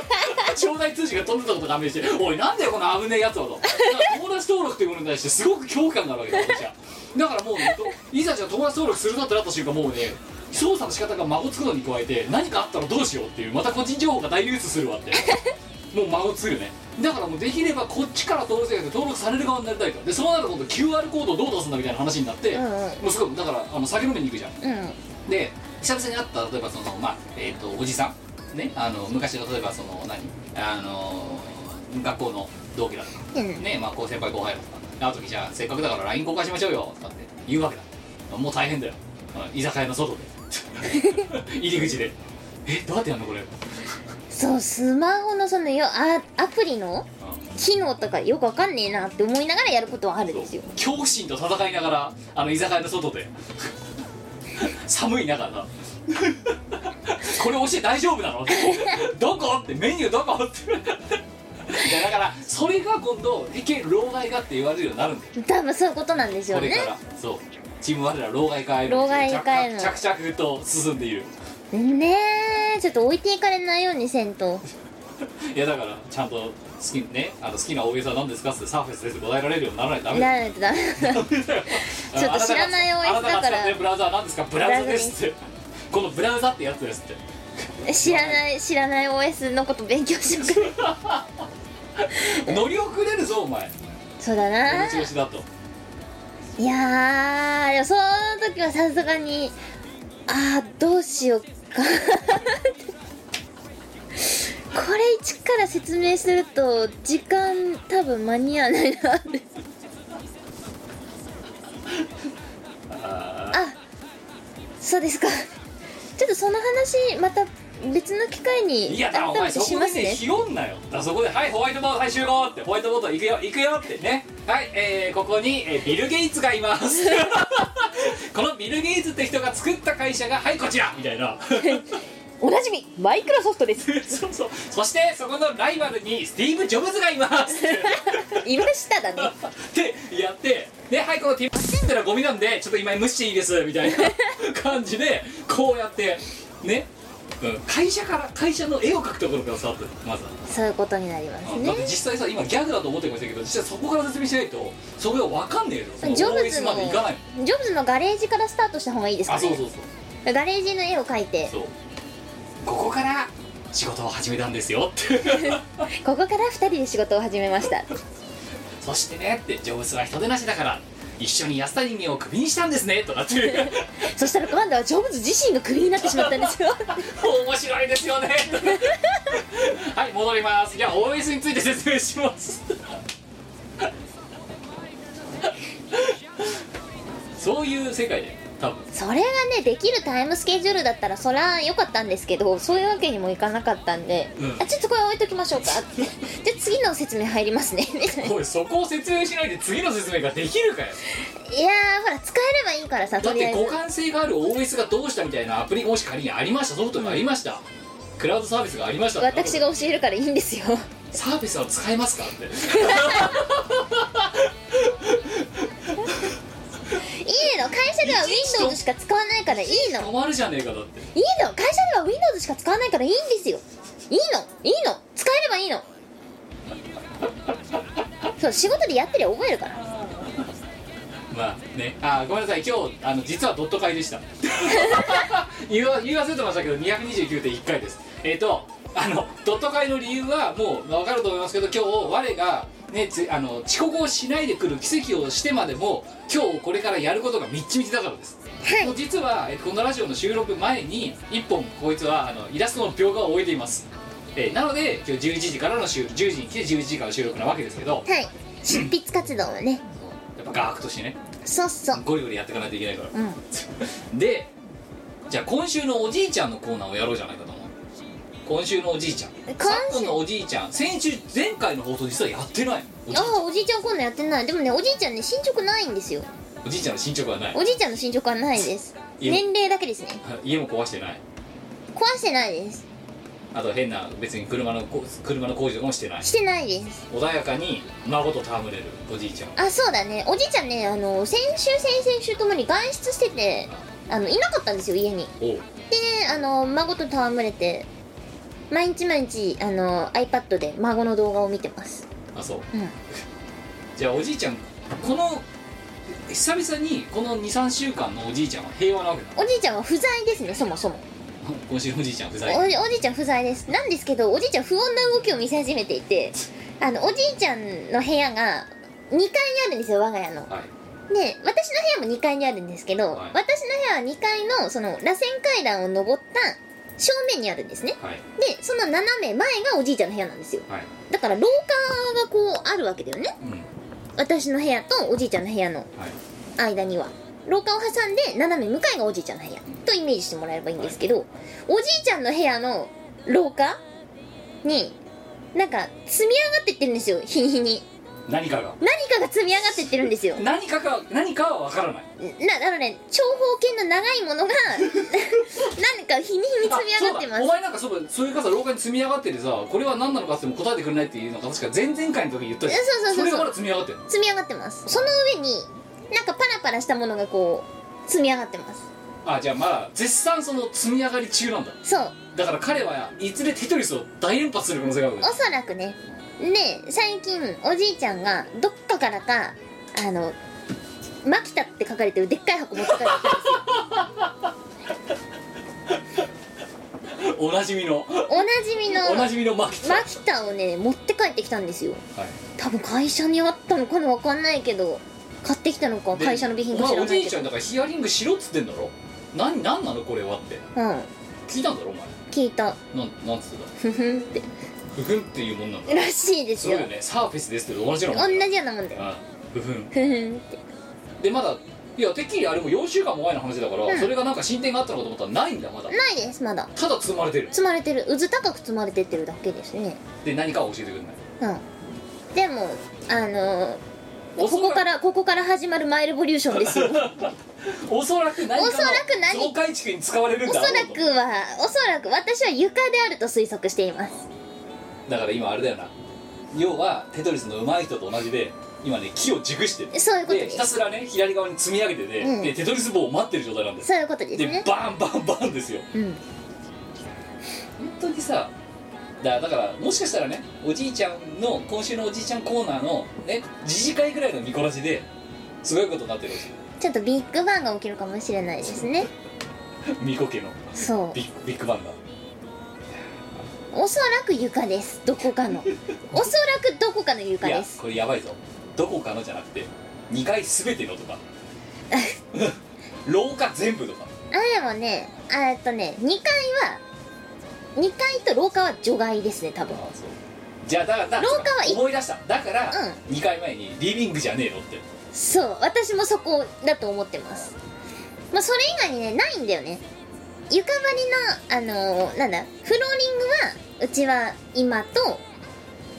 招待通知が飛んでたことが判明して「おいなんだよこの危ねえやつは」と。だから友達登録っていうものに対してすごく恐怖感があるわけだよ私は。だからもうねといざじゃあ友達登録するなってなった瞬間もうね操作の仕方が孫つくのに加えて何かあったらどうしようっていうまた個人情報が大流出するわって。もう孫つくるねだからもうできればこっちから登録せず登録される側になりたいと。でそうなると今度 QR コードをどう出すんだみたいな話になって、うんうん。もうすごいだからあの酒飲みに行くじゃん。うん。で久々に会った例えばそのまあえっ、とおじさんねあの昔の例えばその何あの学校の同期だとかうん。ねまあこう先輩後輩だとかあの時じゃあせっかくだから LINE 交換しましょうよとかって言うわけだ。もう大変だよ。うん居酒屋の外で。入り口で。えどうやってやるのこれ、うんそうスマホのそのよあアプリの機能とかよくわかんねえなって思いながらやることはあるんですよ。恐怖心と戦いながらあの居酒屋の外で。寒い中。な これ教えて大丈夫なの？どこ？ってメニューどこ？って。いやだからそれが今度いけ老害かって言われるようになるんだよ。多分そういうことなんでしょうね。これから。そう。チーム我ら老害化への老害化への。着々と進んでいるねえちょっと置いていかれないようにせんと。いやだからちゃんと好き,、ね、あの好きな OS は何ですかってサーフェスですって答えられるようにならないとダメ。ならないとダメ。ちょっと知らない OS だから。ブラウザは何ですか？ブラウザですって。このブラウザってやつですって。知らない知らない OS のこと勉強しようか。乗り遅れるぞお前。そうだこなの調子だと。いやーでもその時はさすがにあーどうしようか これ一から説明すると時間多分間に合わないなって。ああそうですか。ちょっとその話また別の機会ーにいやだお前そこでねひよんなよ。だそこで「はいホワイトボードはい集合」ってホワイトボード行くよ行くよってね。はいえー、ここに、えービル・ゲイツがいます。このビル・ゲイツって人が作った会社がはいこちら。みたいな。おなじみマイクロソフトです。そうそう。そしてそこのライバルにスティーブ・ジョブズがいます。いましただね。ってやってではいこのティップってのはゴミなんでちょっと今無視していいです。みたいな感じでこうやってね、うん、会社から会社の絵を描くところからスタートまずは、そういうことになりますうん実際さ今ギャグだと思ってましたけど実際そこから説明しないとそれは分かんねえよそのジョブズのジョブズのガレージからスタートした方がいいですかね。あそうそうそうガレージの絵を描いて。そう。ここから仕事を始めたんですよ。っ てここから2人で仕事を始めました。そしてねってジョブズは人手なしだから一緒に安田人間をクビにしたんですねとかって。そしたら今度はジョブズ自身がクビになってしまったんですよ。面白いですよねはい戻ります。じゃあ OS について説明します。そういう世界で多分。それがねできるタイムスケジュールだったらそりゃ良かったんですけどそういうわけにもいかなかったんで、うん。あちょっとこれ置いときましょうか。っ てじゃあ次の説明入りますね。みたいなおいそこを説明しないで次の説明ができるかよ。いやーほら使えればいいからさだって互換性がある OS がどうしたみたいなアプリがもし仮にありました。ソフトがありました、クラウドサービスがありました。私が教えるからいいんですよ。サービスは使えますかっていいの。会社では Windows しか使わないからいいの。止まるじゃねえかだっていいの。会社では Windows しか使わないからいいんですよ。いいの。いいの。使えればいいの。そう仕事でやってりゃ覚えるから。まあね。あごめんなさい。今日あの実はドット会でした。言わ言い忘れてましたけど229.1回です。えっ、とあのドット会の理由はもう分かると思いますけど今日我が、ね、つあの遅刻をしないでくる奇跡をしてまでも今日これからやることがみっちみちだからです、もう実はえこのラジオの収録前に一本こいつはあのイラストの描画を終えています。えーなので今日11時からの収10時に来て11時からの収録なわけですけど。はい。執筆活動はね。やっぱガークとしてね。そうそう。ゴリゴリやっていかないといけないから。うん。でじゃあ今週のおじいちゃんのコーナーをやろうじゃないか今週のおじいちゃん。今週？昨今のおじいちゃん。先週前回の放送実はやってないおじいああおじいちゃんこんなんやってない。でもねおじいちゃんね進捗ないんですよ。おじいちゃんの進捗はない。おじいちゃんの進捗はないです。年齢だけですね。家も壊してない。壊してないです。あと変な別に車のこ車の工事とかもしてない。してないです。穏やかに孫と戯れるおじいちゃん。あそうだね。おじいちゃんねあの先週先々週ともに外出しててあのいなかったんですよ家に。おう。でねあの孫と戯れて毎日毎日あの iPad で孫の動画を見てます。あそう。うん。じゃあおじいちゃんこの久々にこの23週間のおじいちゃんは平和なわけだ。おじいちゃんは不在ですねそもそも。今週のおじいちゃん不お在。じおじいちゃん不在です。なんですけどおじいちゃん不穏な動きを見せ始めていて あのおじいちゃんの部屋が2階にあるんですよ我が家の。はい。で私の部屋も2階にあるんですけど、はい。私の部屋は2階のその螺旋階段を登った正面にあるんですね。はい。でその斜め前がおじいちゃんの部屋なんですよ。はい。だから廊下がこうあるわけだよね。うん。私の部屋とおじいちゃんの部屋のはい。間には。廊下を挟んで斜め向かいがおじいちゃんの部屋。とイメージしてもらえればいいんですけど、おじいちゃんの部屋の廊下になんか積み上がってってるんですよ。日に日に何かが。何かが積み上がってってるんですよ。何かが何かは分からない。なあのね長方形の長いものが 何か日に日に積み上がってます。お前なんかそうそういうかさ廊下に積み上がっててさこれは何なのかっても答えてくれないっていうのが確か前々回の時に言ったじゃん。そうそうそうそう。れがまだ積み上がってるの？積み上がってます。その上になんかパラパラしたものがこう積み上がってます。あじゃあまだ絶賛その積み上がり中なんだ。そうだから彼はいずれテトリスを大連発する可能性があるおそらくねで最近おじいちゃんがどっかからかあの「マキタ」って書かれてるでっかい箱持って帰ってきたんですよ。おなじみの。おなじみのおなじみのマキタ。マキタをね持って帰ってきたんですよ。はい。多分会社にあったのかなわかんないけど買ってきたのかで会社の備品か知お前おらないけど。じいちゃんだからヒアリングしろっつってんだろ？何何なのこれはって。うん。聞いたんだろお前聞いた。なんなんつってたふふんって。ふふんっていうもんなんだ。らしいですよ。そうよねサーフェスですけど同じような同もんだよじようなもんだよ。うん。ふふん。ふふんって。でまだいやてっきりあれも4週間も前の話だから、うん。それがなんか進展があったのかと思ったらないんだまだ。ないですまだ。ただ積まれてる。積まれてる。渦高く積まれてってるだけですね。で何かは教えてくれない？うん。でもあのここからここから始まるマイレボリューションですよ。おそらく何かおそらく何？の増改築に使われるんおそだろうと。らくはおそらく私は床であると推測しています。だから今あれだよな。要はテトリスの上手い人と同じで今ね木を熟してるそういうことでひたすらね左側に積み上げてて、うん。でテトリス棒を待ってる状態なんです。そういうことですでねバンバンバンですよ。うん。本当にさだだからもしかしたらねおじいちゃんの今週のおじいちゃんコーナーのね自治会ぐらいの見こらしですごいことになってるらしいちょっとビッグバンが起きるかもしれないですね。巫女家の。そビッビッグバンが。うおそらく床です。どこかの。おそらくどこかの床いやですこれやばいぞ。どこかのじゃなくて2階全てのとか。廊下全部とか。あでもねあえっとね2階は2階と廊下は除外ですね多分。あそう。じゃあだからだ廊下はい思い出した。だから、う2回前にリビングじゃねえのって。そう。私もそこだと思ってます。まあそれ以外にねないんだよね。床張りのあのーなんだフローリングはうちは今と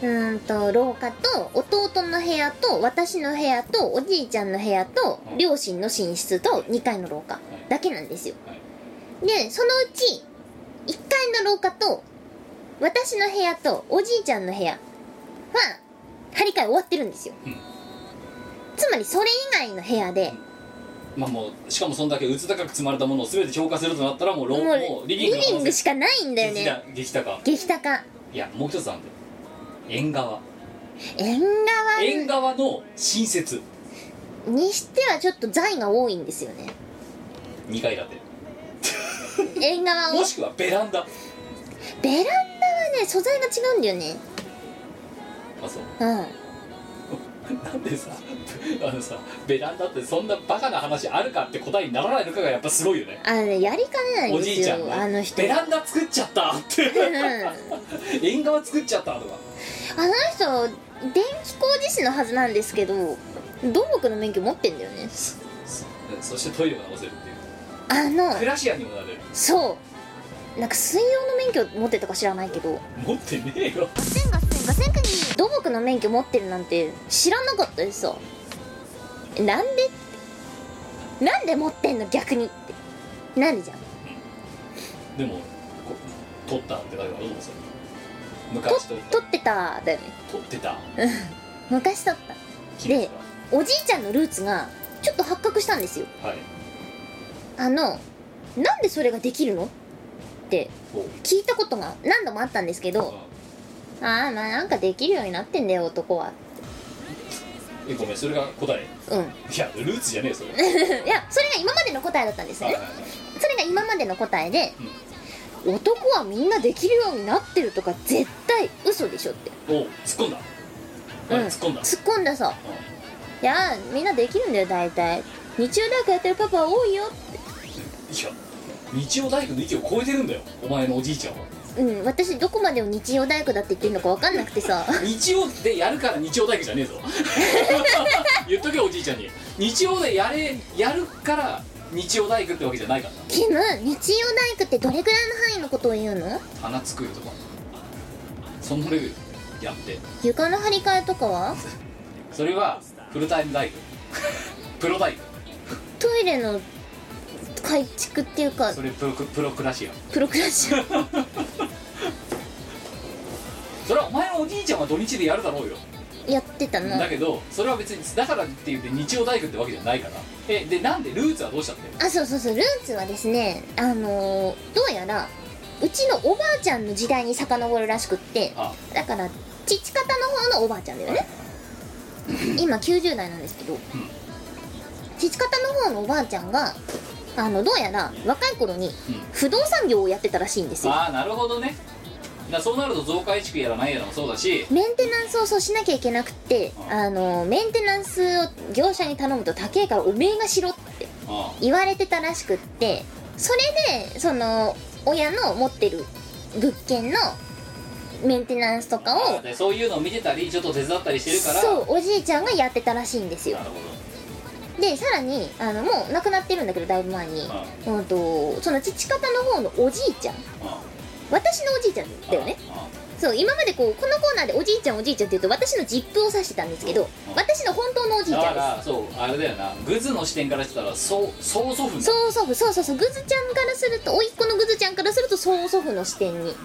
うーんと廊下と弟の部屋と私の部屋とおじいちゃんの部屋とうん。両親の寝室と2階の廊下だけなんですよ。はい。でそのうち1階の廊下と私の部屋とおじいちゃんの部屋は張り替え終わってるんですよ、うん。つまりそれ以外の部屋でまあもうしかもそんだけうつ高く積まれたものを全て消化するとなったらもうロもうリビングの可能性しかないんだよね。激高激高いやもう一つあんだよ。縁側。縁側。縁側の新設。にしてはちょっと財が多いんですよね。2階建て縁側をもしくはベランダ。ベランダはね素材が違うんだよね。あそう。うん。なんでさあのさベランダってそんなバカな話あるかって答えにならないのかがやっぱすごいよね。あのねやりかねないんおじいちゃんがよあの人。ベランダ作っちゃったって。うん縁側作っちゃったとか。あの人電気工事士のはずなんですけど土木の免許持ってんだよね。そそしてトイレも直せるあのクラシアンにもなれる。そう。なんか水曜の免許持ってたか知らないけど。持ってねえよ。土木の免許持ってるなんて知らなかったですさえなんで？なんで持ってんの逆に？ってなるじゃん？でもこ取ったってだけだろどうする昔取った。取ってただよね。取ってた。昔取った。でおじいちゃんのルーツがちょっと発覚したんですよ。はいあのなんでそれができるの？って聞いたことが何度もあったんですけどああ。まあなんかできるようになってんだよ男は。えごめんそれが答え。うん。いやルーツじゃねえそれ。いやそれが今までの答えだったんですよねそれが今までの答えで、男はみんなできるようになってるとか絶対嘘でしょって。おう突っ込んだ。うん。突っ込んだ。突っ込んださ。いやみんなできるんだよ大体。日曜大学やってるパパは多いよって日曜大工の域を超えてるんだよ。お前のおじいちゃんは。うん私どこまでを日曜大工だって言ってるのか分かんなくてさ。日曜でやるから日曜大工じゃねえぞ。言っとけよおじいちゃんに。日曜でやれやるから日曜大工ってわけじゃないからな。キム日曜大工ってどれぐらいの範囲のことを言うの？花作るとか。そんなレベル。やって。床の張り替えとかは？それはフルタイム大工プロ大工トイレの改築っていうかそれプロプロクラシアンプロクラシアン それはお前のおじいちゃんは土日でやるだろうよ。やってたな。だけどそれは別にだからって言って日曜大工ってわけじゃないから。えでなんでルーツはどうしたって？あそうそうそう。ルーツはですねあのーどうやらうちのおばあちゃんの時代に遡るらしくって。あ。だから父方の方のおばあちゃんだよね。今90代なんですけど、父方の方のおばあちゃんがあのどうやら若い頃に不動産業をやってたらしいんですよ。ああなるほどね。だそうなると増改築やらないやらもそうだし。メンテナンスをそうしなきゃいけなくってあのメンテナンスを業者に頼むと高えからおめえがしろってあ言われてたらしくってそれでその親の持ってる物件のメンテナンスとかをそういうのを見てたりちょっと手伝ったりしてるから。そうおじいちゃんがやってたらしいんですよ。なるほでさらにあのもう亡くなってるんだけどだいぶ前に、うん、とその父方の方のおじいちゃん。ど私のおじいちゃんだよね。そう今までこうこのコーナーでおじいちゃんおじいちゃんって言うと私の実父を指してたんですけどうん私の本当のおじいちだかゃんでらそうあれだよな。グズの視点からしたらそう曽祖父す曽祖父そうそうそう。グズちゃんからすると甥っ子のグズちゃんからすると曽祖父の視点に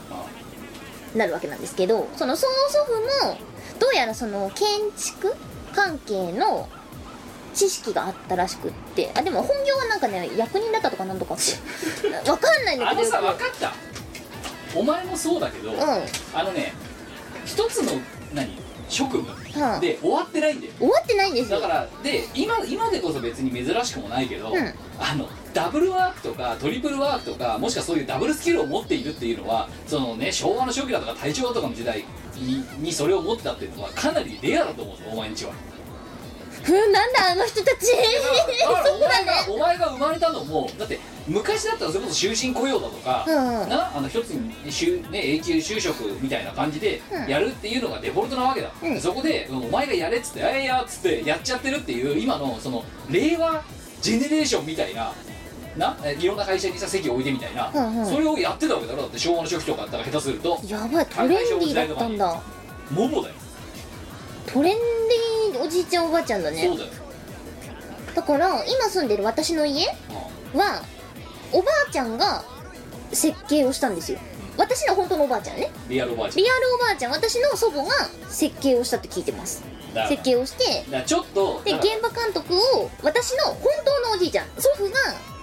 なるわけなんですけどその曽祖父もどうやらその建築関係の知識があったらしくって。あでも本業はなんかね役人だったとかなんとかって。わかんないんだあのさけどよく分かった。お前もそうだけど、うん。あのね一つの何職務はあで終わってないんだよ。終わってないんですよ。だからで今今でこそ別に珍しくもないけど、うん。あのダブルワークとかトリプルワークとかもしくはそういうダブルスキルを持っているっていうのはそのね昭和の初期だとか大正だとかの時代ににそれを持ってたっていうのはかなりレアだと思うぞお前んちはふんなんだあの人たち。お前が、そうだね。お前が生まれたのもだって昔だったらそれこそ終身雇用だとか、うん。なあの一つにね、永久就職みたいな感じでうん。やるっていうのがデフォルトなわけだ、うん。そこでお前がやれっつって「あいや」っつってやっちゃってるっていう今のその令和ジェネレーションみたいななえいろんな会社にさ席を置いてみたいな、うんうん。それをやってたわけだろ。だって昭和の初期とかだったら下手するとやばいトレンディーだったんだ。モボだよ、トレンディーおじいちゃんおばあちゃんだね。そうだよ、だから今住んでる私の家うはおばあちゃんが設計をしたんですよ。私の本当のおばあちゃんね。んリアルおばあちゃん。リアルおばあちゃん。私の祖母が設計をしたって聞いてます。設計をしてちょっとでだから現場監督を私の本当のおじいちゃん祖父が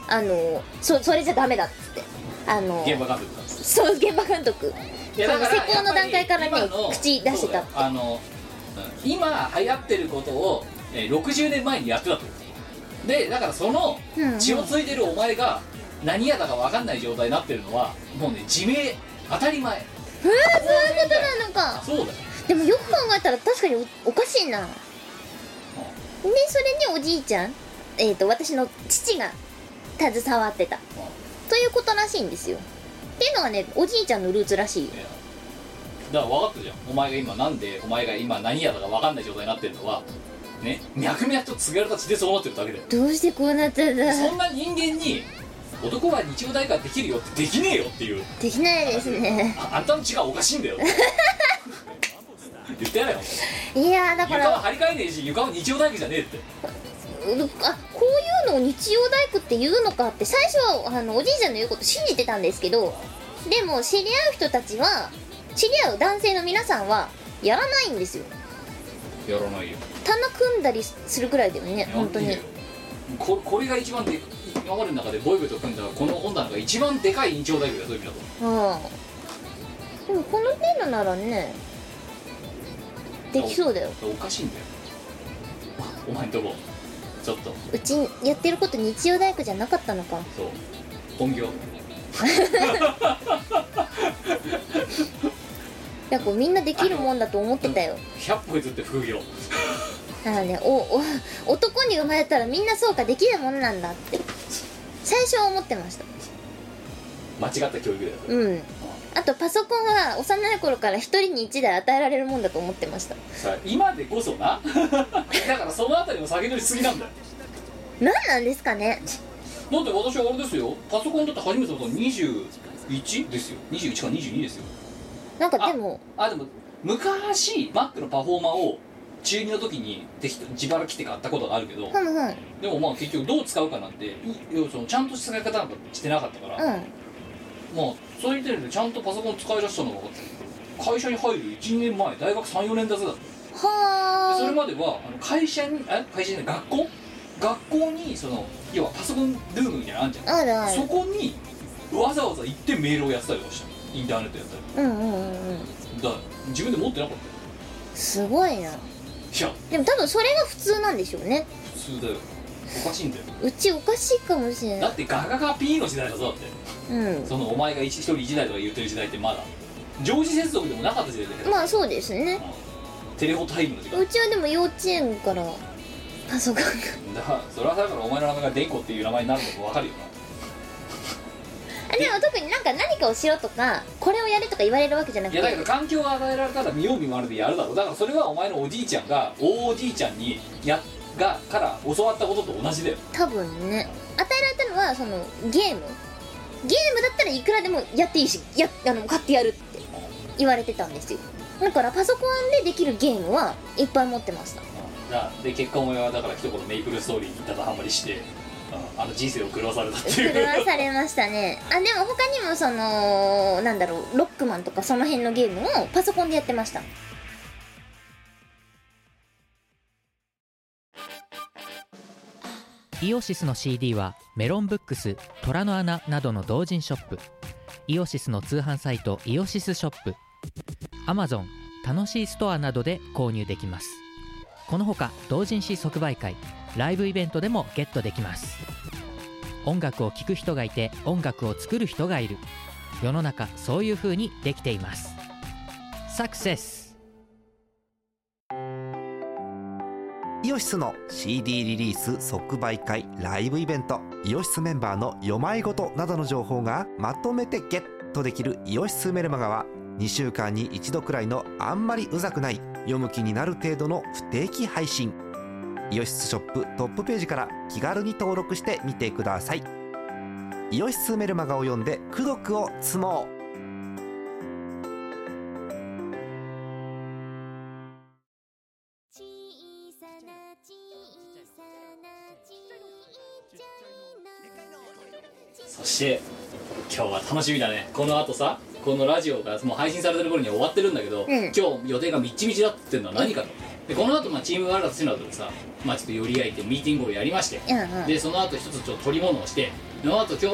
あのそそれじゃダメだっつってあの現場監督なんですそう現場監督。いやだからその施工の段階からねやっぱり今の口出してたって。そうだよ。あの、うん今流行ってることを、えー60年前にやってたと。でだからその血を継いでるお前が何やだか分かんない状態になってるのはもうね自明当たり前。えー、そういうことなのか。そうだよ。でもよく考えたら確かにおおかしいな。でそれにおじいちゃんえっ、と私の父が携わってた。ということらしいんですよ。っていうのがねおじいちゃんのルーツらしいよ。いやだから分かったじゃん。お前が今なんでお前が今何やだか分かんない状態になってるのはね脈々と告げられた血でそうなってるだけだよどうしてこうなったんだ？そんな人間に男は日曜大会できるよってできねえよっていう。できないですね。ああんたの血がおかしいんだよ。言ってやれよ。いやーだから。床は張り替えねえし床は日曜大工じゃねえって。うあこういうのを日曜大工って言うのかって最初はあのおじいちゃんの言うこと信じてたんですけどでも知り合う人たちは知り合う男性の皆さんはやらないんですよ。やらないよ。棚組んだりするくらいだよね本当に。ここれが一番で今までの中でボイブと組んだこの本棚が一番でかい日曜大工だよそういう意味だと。うん。でもこの程度ならねできそうだよ。おかしいんだよ。お前んとこちょっと。うちやってること日曜大工じゃなかったのか。そう。本業。い やこうみんなできるもんだと思ってたよ。100歩譲って副業。だからねおお男に生まれたらみんなそうかできるもんなんだって。最初は思ってました。間違った教育だよ。うん。あとパソコンは幼い頃から一人に一台与えられるもんだと思ってました。さ今でこそな？だからそのあたりも下げ取りしすぎなんだ。よ何なんですかね。だって私はあれですよ。パソコンだって初めての21ですよ。21か22ですよなんかでも。あでも昔 Mac のパフォーマーを中2の時に適当自腹切って買ったことがあるけど、でもまあ結局どう使うかなんてい要はそのちゃんと使い方なんかしてなかったから、うん。まあそういう点でちゃんとパソコン使い出したのが会社に入る12年前大学34年だぜだってでそれはまではあの会社にえ会社じゃない学校？学校にその要はパソコンルームみたいなのあんじゃん。ああるある。そこにわざわざ行ってメールをやってたりとかしたインターネットやったり。うんうんうんうん。だ自分で持ってなかった。よすごいな。いや。でも多分それが普通なんでしょうね。普通だよ。おかしいんだよ。うちおかしいかもしれない。だってガガガ P の時代だぞだって。うん。そのお前が一一人一台とか言ってる時代ってまだ。常時接続でもなかった時代だけど、まあそうですね。テレホタイムの時代。うちはでも幼稚園からパソコンが。だからそれはだからお前の名前がデンコっていう名前になるのも分かるよあでも特になんか何かをしろとかこれをやれとか言われるわけじゃなくいやだけど環境が与えられたら見よう見まねでやるだろうだからそれはお前のおじいちゃんが大おじいちゃんにやがから教わったことと同じだよ。多分ね。与えられたのはそのゲーム。ゲームだったらいくらでもやっていいしやあの買ってやるって言われてたんですよ。だからパソコンでできるゲームはいっぱい持ってました。なで結果お前はだから一言メイプルストーリーにただハマりしてああの人生を狂わされたっていう。狂わされましたね。あでも他にもそのなんだろうロックマンとかその辺のゲームをパソコンでやってました。イオシスの CD はメロンブックス虎の穴などの同人ショップ。イオシスの通販サイトイオシスショップ。Amazon 楽しいストアなどで購入できます。このほか同人誌即売会ライブイベントでもゲットできます。音楽を聴く人がいて音楽を作る人がいる。世の中そういう風にできています。サクセス。イオシスの CD リリース即売会ライブイベント。イオシスメンバーの読まいごとなどの情報がまとめてゲットできる。イオシスメルマガは2週間に1度くらいのあんまりうざくない読む気になる程度の不定期配信。イオシスショップトップページから気軽に登録してみてください。イオシスメルマガを読んで「功徳を積もう」小さな小さなちっちゃいのそして今日は楽しみだねこの後さこのラジオがもう配信されてる頃には終わってるんだけど、ん。今日予定がみっちみちだって言ってるのは何かと。でこの後まあチームワールドシナドでさまあちょっと寄り合いてミーティングをやりまして、うんうん。でその後一つちょっと取り物をしてその後今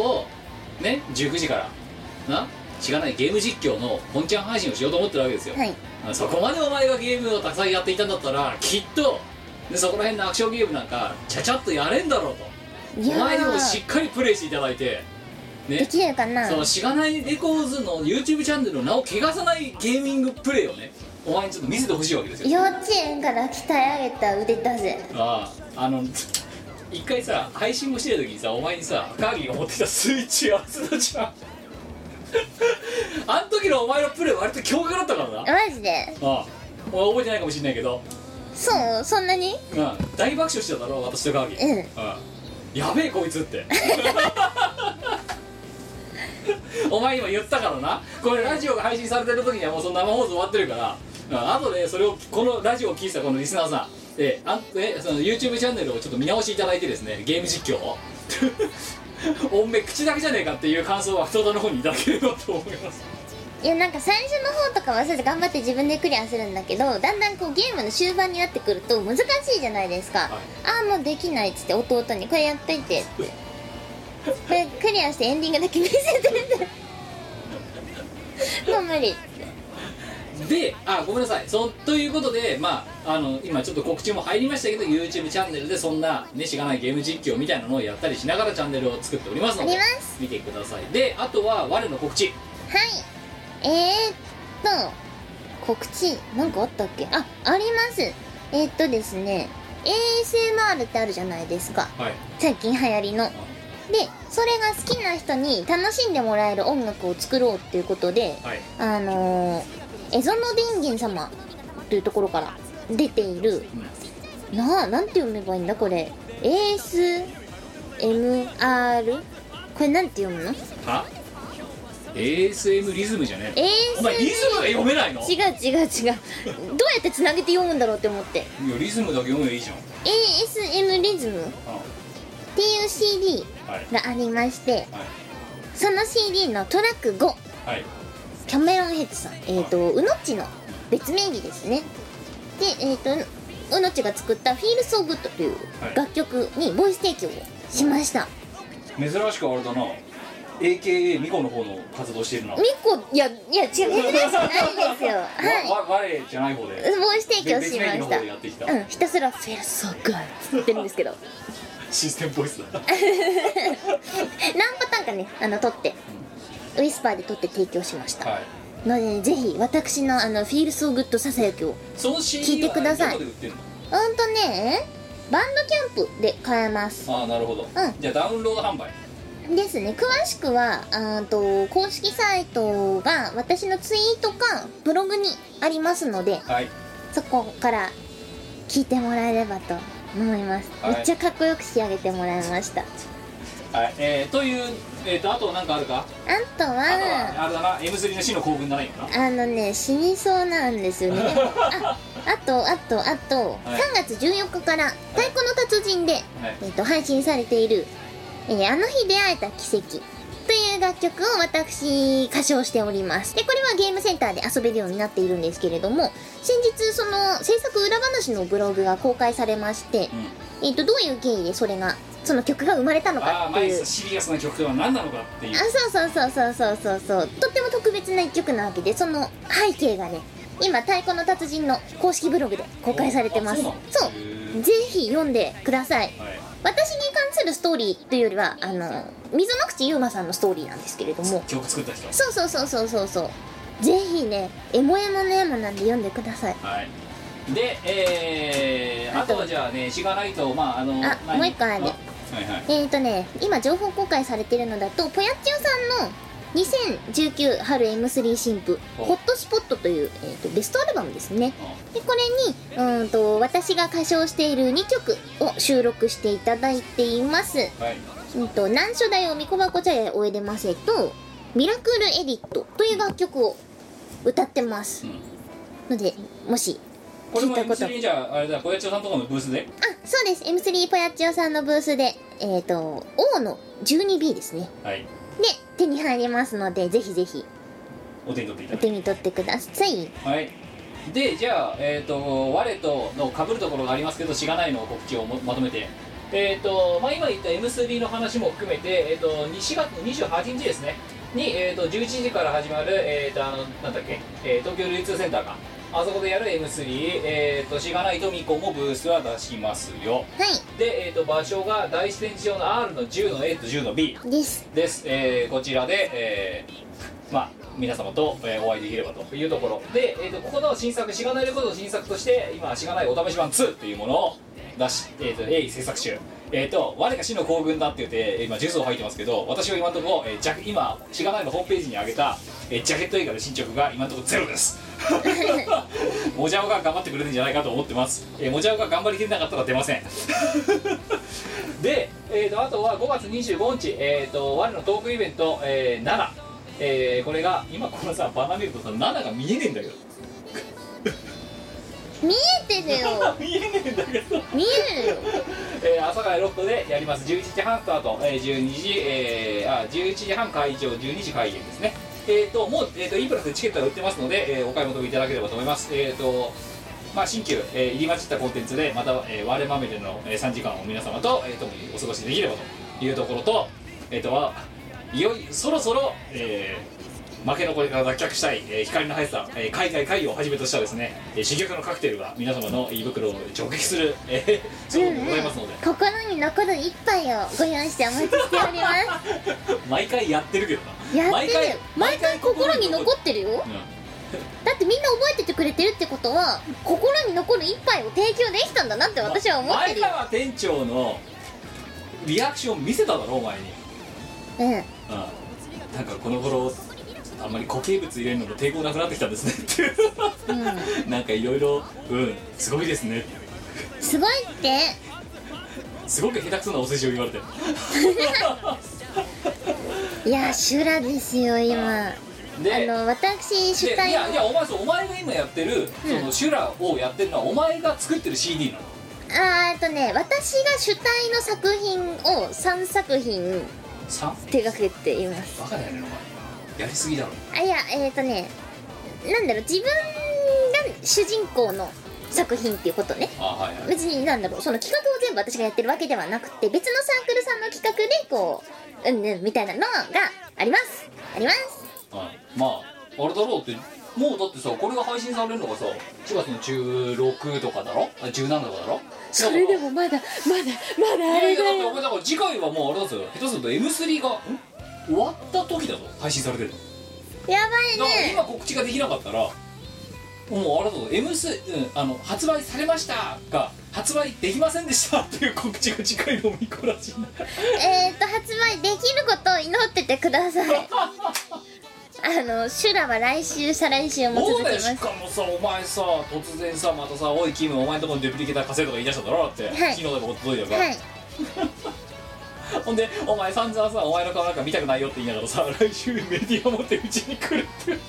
日ね19時からなしがないゲーム実況の本ちゃん配信をしようと思ってるわけですよ、はい。そこまでお前がゲームをたくさんやっていたんだったらきっとでそこら辺のアクションゲームなんかちゃちゃっとやれんだろうと。お前にもしーっかりプレイしていただいてね。できるかな？そのしがないレコーズの YouTube チャンネルの名を汚さないゲーミングプレイをねお前にちょっと見せてほしいわけですよ。幼稚園から鍛え上げた腕だぜ。あああの一回さ配信もしてる時にさお前にさカーギーが持ってきたスイッチ合わせたじゃんあん時のお前のプレイ割と驚愕だったからな。マジで？ああ。お前覚えてないかもしれないけど、そう？そんなに？うん、大爆笑してただろ私とカーギー、うん。うん。やべえこいつって お前今言ったからな。これラジオが配信されてる時にはもうその生放送終わってるから。うん後でそれをこのラジオを聞いてたこのリスナーさん。えあんえその YouTube チャンネルをちょっと見直していただいてですねゲーム実況を。おめえ口だけじゃねえかっていう感想は太田の方にいただければと思います。いやなんか最初の方とかはそう頑張って自分でクリアするんだけどだんだんこうゲームの終盤になってくると難しいじゃないですか、はい。ああもうできないっつって弟にこれやっといてってこれクリアしてエンディングだけ見せてって。もう無理。であごめんなさい。そということでまああの今ちょっと告知も入りましたけど YouTube チャンネルでそんなねしがないゲーム実況みたいなのをやったりしながらチャンネルを作っておりますのあで見てください。であとは我の告知。はい。えー、っと告知なんかあったっけ？ああります。えー、っとですね ASMR ってあるじゃないですか。はい。最近流行りのでそれが好きな人に楽しんでもらえる音楽を作ろうっていうことではい。あのー、エゾノ電源様というところから出ている、なあなんて読めばいいんだこれ？ASMR これなんて読むの？は？ASM リズムじゃねえ ASM お前リズムが読めないの？い違う違う違う。どうやってつなげて読むんだろうって思って。やリズムだけ読めばいいじゃん。ASM リズム？っあ。ていう CD はいがありましてはい。その CD のトラック5はい。キャメロンヘッドさん。えっ、ー、とうのっちの別名義ですね。でえっ、ー、とうのっちが作った「Feel So Good」というはい。楽曲にボイス提供をしました、珍しくあれだな。AKA ミコの方の活動してるな。みこいやいや違う珍しくないですよ。はい。我じゃない方で。ボイス提供しました。うんひたすら「Feel So Good」って言ってるんですけどシステムボイスだ 何パターンかねあの撮って。ウィスパーで撮って提供しました、はい。のでぜひ私のあの「Feel So Good」ささやきをその CD 聞いてください。はどこで売ってんの？うんとねバンドキャンプで買えます。ああなるほど、うん。じゃあダウンロード販売。ですね。詳しくはあーと公式サイトが私のツイートかブログにありますのではい。そこから聞いてもらえればと思います、はい。めっちゃかっこよく仕上げてもらいました。はい。えー、というえー、とあと何かあるか？あとはあとはあれだな。M3 の死の興奮だな今な？あのね死にそうなんですよね。で もああとあとあと、はい。3月14日から「太鼓の達人で」はい。えっと配信されている、えーあの日出会えた奇跡」という楽曲を私歌唱しております。でこれはゲームセンターで遊べるようになっているんですけれども先日その制作裏話のブログが公開されまして、うん。えっとどういう経緯でそれがその曲が生まれたのかっていう。シリアスな曲とは何なのかっていう。あそうそうそうそうそうそう。とっても特別な一曲なわけでその背景がね今太鼓の達人の公式ブログで公開されてます。あそうぜひ読んでください。はい私に関するストーリーというよりはあの溝の口ゆうまさんのストーリーなんですけれども。曲作った人。そうそうそうそうそうそう。ぜひねエモエモのエモなんで読んでください。はい。でえー、ああととはじゃあねしがないとまああのあ何？もう一個あるはいはい。えーとね今情報公開されてるのだとぽやっちよさんの2019春 M3 新譜「おホットスポット」という、えー、とベストアルバムですね。でこれにうーんと私が歌唱している2曲を収録していただいています。はい。うんと難所だよみこばこ茶屋おえでませとミラクルエディットという楽曲を歌ってます。うん。のでもしこれも聞いたこと。M3 じゃああれだ小屋長さんとかのブースで？あそうです。M3 ぽやっちよさんのブースでえっ、と O の 12B ですね。はい。で手に入りますのでぜひぜひ。お手に取ってお手に取ってください。はい。でじゃあえっ、と我との被るところがありますけどしがないの告知をもまとめて。えっ、とまあ今言った M3 の話も含めてえっ、と4月の28日ですね。に、えー、と11時から始まる、えー、とあのなんだっけ、えー東京流通センターかあそこでやる M3 えっ、としがないとみこもブースは出しますよ。はい。で、えー、と場所が大自然上の R の10の A と10の B です。です、えーこちらで、えーまあ皆様と、えーお会いできればというところ。で、えー、とここの新作しがないレコードの新作として今しがないお試し版2というものを出し、えー、と鋭意制作中えー、と我が死の行軍だって言って今ジュースを吐いてますけど私は今のところ、えージャケ今しがないのホームページに上げた、えージャケット映画の進捗が今のところゼロです。もじゃおが頑張ってくれるんじゃないかと思ってます、えー、もじゃおが頑張りきれなかったら出ません。で、えー、とあとは5月25日、えー、と我のトークイベント、えー、7、えーこれが今このさバナ見るとさ7が見えねえんだけど見えてるよ。見えねえんだけど。見えるよ。えー、阿佐ヶ谷ロフトでやります。11時半スタート、えー、12時、えー、あ11時半会場。12時開演ですね。えー、ともう、えー、とインプラスでチケットが売ってますので、えーお買い求めいただければと思います。えー、とまあ新旧、えー入り混じったコンテンツでまた、えー割れまみれの、えー3時間を皆様と、えー、共にお過ごしできればというところとえっ、とはいよいそろそろ、えー負け残りから脱却したい、えー光の速さ、えー海外会議をはじめとしたですね、えー珠玉のカクテルが皆様の胃袋を直撃する、えー、そうございますので、心に残る一杯をご用意してお待ちしておりま 毎回やってるけどな。すやってる。よ毎回心に残ってるよ。うん。だってみんな覚えててくれてるってことは心に残る一杯を提供できたんだなって私は思ってるよ。前川店長のリアクション見せただろお前に。うん。うん。なんかこの頃あんまり固形物入れるのも抵抗なくなってきたんですね。ってうん。なんかいろいろうん。すごいですね。すごいって？すごく下手くそなお世辞を言われて。いや修羅ですよ今。あでの私主でい体やいやお前そうお前が今やってる、うん。そのシュラをやってるのはお前が作ってる CD なの。あーとね私が主体の作品を3作品 3? 手掛けています。バカだよねお前やりすぎだろ。あいやえっ、とねなんだろう自分が主人公の作品っていうことね。あはいはい。別になんだろうその企画を全部私がやってるわけではなくて別のサークルさんの企画でこううんうんみたいなのがあります。あります。あまああれだろうってもうだってさこれが配信されるのがさ4月の16とかだろ？あ17とかだろ？それでもまだまだまだあれだよ。前だから次回はもうあれだぞ下手すると M3 がん？終わった時だぞ。配信されてるの。やばいだからね今告知ができなかったらもうあれだぞ。M3、うん、あの発売されましたが発売できませんでしたっていう告知が次回のみこらしいなえっ、と発売できることを祈っててください。あの修羅は来週再来週もそうだよ続きますしか。もさお前さ突然さまたさ「おいキムお前んとこにデプリケーター貸せ」とか言い出しただろだって、はい。昨日でも届いたから、はい ほんでお前散々さお前の顔なんか見たくないよって言いながらさ来週メディア持ってうちに来るって。いう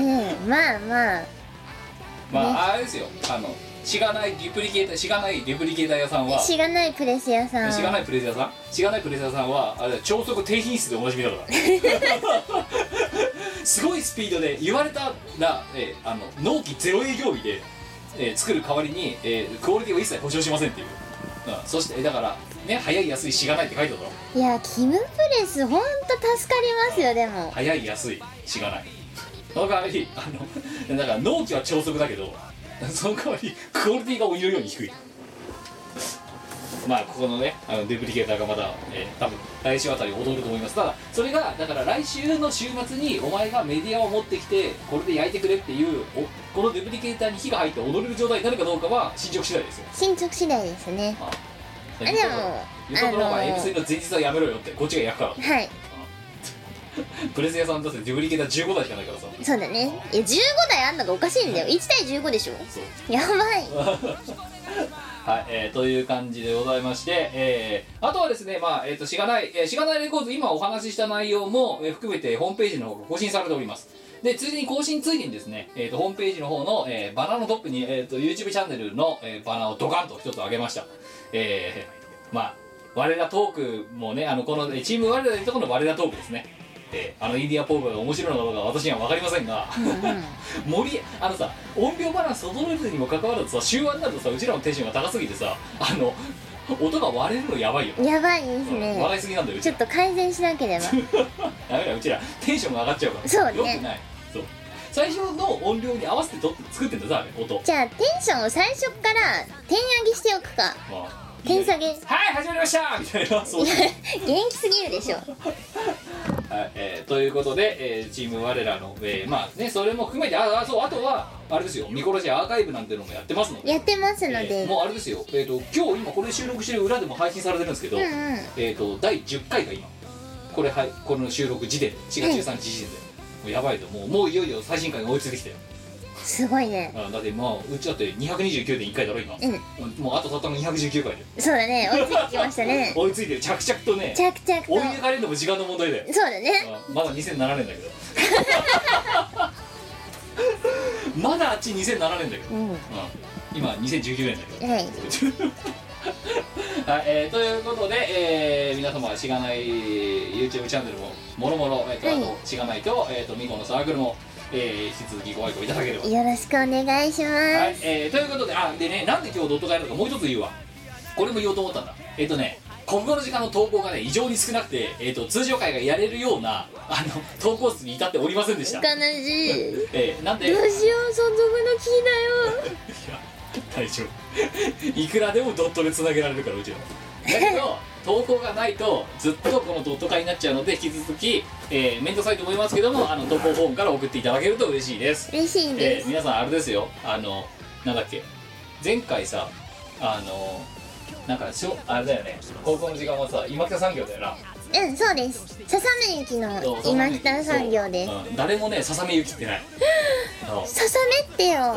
ねえまあまあ。まねああれですよ。あのしがないデュプリケーターしがないデュプリケーター屋さんは。しがないプレス屋さん。しがないプレス屋さん？しがないプレス屋さんはあれ超速低品質でおなじみだから。すごいスピードで言われたら、えーあの納期ゼロ営業日で、えー作る代わりに、えークオリティを一切保証しませんっていう、うん、そしてだからね早い安いしがないって書いてあるだろ？いやキムプレスほんと助かりますよでも。早い安いしがない。その代わりあのだから納期は超速だけどその代わりクオリティが鬼のように低い。まあここのねあのデプリケーターがまだ、えー多分来週あたり踊ると思います。ただそれがだから来週の週末にお前がメディアを持ってきてこれで焼いてくれっていうおこのデプリケーターに火が入って踊れる状態になるかどうかは進捗次第ですよ。進捗次第ですね。ああでも言ったところお前あの M3 の前日はやめろよってこっちが焼くから。はい。プレス屋さんだってデプリケーター15台しかないからさ。そうだね。いや15台あんのがおかしいんだよ。1対15でしょ。そう。やばい。はい、えーという感じでございまして、えーあとはですね、まあ、えっ、と、しがない、えーしがないレコード、今お話しした内容も、えー含めてホームページの方が更新されております。で、ついでに更新ついでにですね、えーと、ホームページの方の、えーバナーのトップに、えーと、YouTube チャンネルの、えーバナーをドカンと一つ上げました。えーまあ、我らトークもね、あの、この、えーチーム我らでいうところの我らトークですね。えーあのインディアポープが面白いのかどうかは私には分かりませんが、盛りあのさ音量バランス整えるにもかかわらずさ終盤になるとさうちらのテンションが高すぎてさあの音が割れるのやばいよ、やばいですうんね笑いすぎなんだようちょっと改善しなければ。ダメだうちら。テンションが上がっちゃうから。そうね。よくない。そう。最初の音量に合わせてと作ってんださあれ音。じゃあテンションを最初から点上げしておくか。まあ点下げはい始まりました。みたいなそう元気すぎるでしょ。はいえーということで、えーチーム我らの、えーまあねそれも含めてああそうあとはあれですよ。ミコロジアーカイブなんてのもやってますので。やってますのえーで、もうあれですよ、えー、と今日今これ収録してる裏でも配信されてるんですけど、うんうん。えー、と第10回が今これはいこの収録時点で4月13日時点で、もうやばいと。もうもういよいよ最新回が追いついてきたよすごいね。あだってまあうちだって229.1回だろ今、うん。もうあとたったの219回でそうだね。追いついてきましたね。追いついてる。着々とね着々と。追い抜かれるのも時間の問題だよ。そうだね。あまだ2007年だけど。まだあっち2007年だけど、うん。うん。今2019年だけど。はい。はい、えーということで、えー皆様しがない YouTube チャンネルももろもろ、えーとはい。あとしがないと,、えー、とミコのサークルも、えー引き続きご愛顧いただければ。よろしくお願いします、はい、えーということであでねなんで今日ドット会なのかもう一つ言うわ。これも言おうと思ったんだ。えっ、とね国語の時間の投稿がね異常に少なくて、えー、と通常会がやれるようなあの投稿数に至っておりませんでした。悲しい。えーなんで？どうしよう存続の危機だよ。大丈夫。いくらでもドットでつなげられるからうちはだけど 投稿がないとずっとこのドット化になっちゃうので引き続き、えー、面倒くさいと思いますけどもあの投稿フォームから送っていただけると嬉しいです。嬉しいえです、ー皆さんあれですよ。あのなんだっけ。前回さあのなんかしょあれだよね。高校の時間はさ今北産業だよなうんそうです。笹目駅のそう今北産業です。そううん誰もねささめゆきってない。そう笹目ってよ。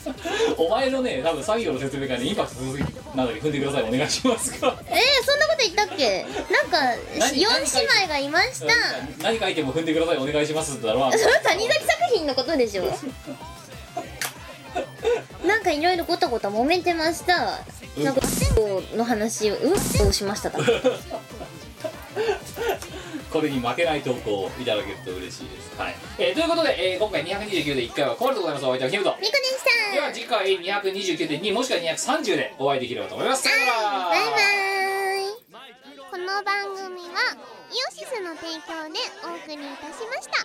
お前のね多分産業の説明会でインパクト続きなんだっけ踏んでください。お願いしますかえー、そんなこと言ったっけ？なんか何4姉妹がいました。何書いても踏んでください。お願いしますって言ったら それは谷崎作品のことでしょ。なんかいろいろごたごた揉めてました。うん。なんかの話をうんをしました。かこれに負けない投稿をいただけると嬉しいです。はい、えーということで、えー今回229で1回はこれでございますお相手はキムと。みこでしたでは次回229で2もしくは230でお会いできればと思います。さよなら。バイバイ。この番組はイオシスの提供でお送りいたしました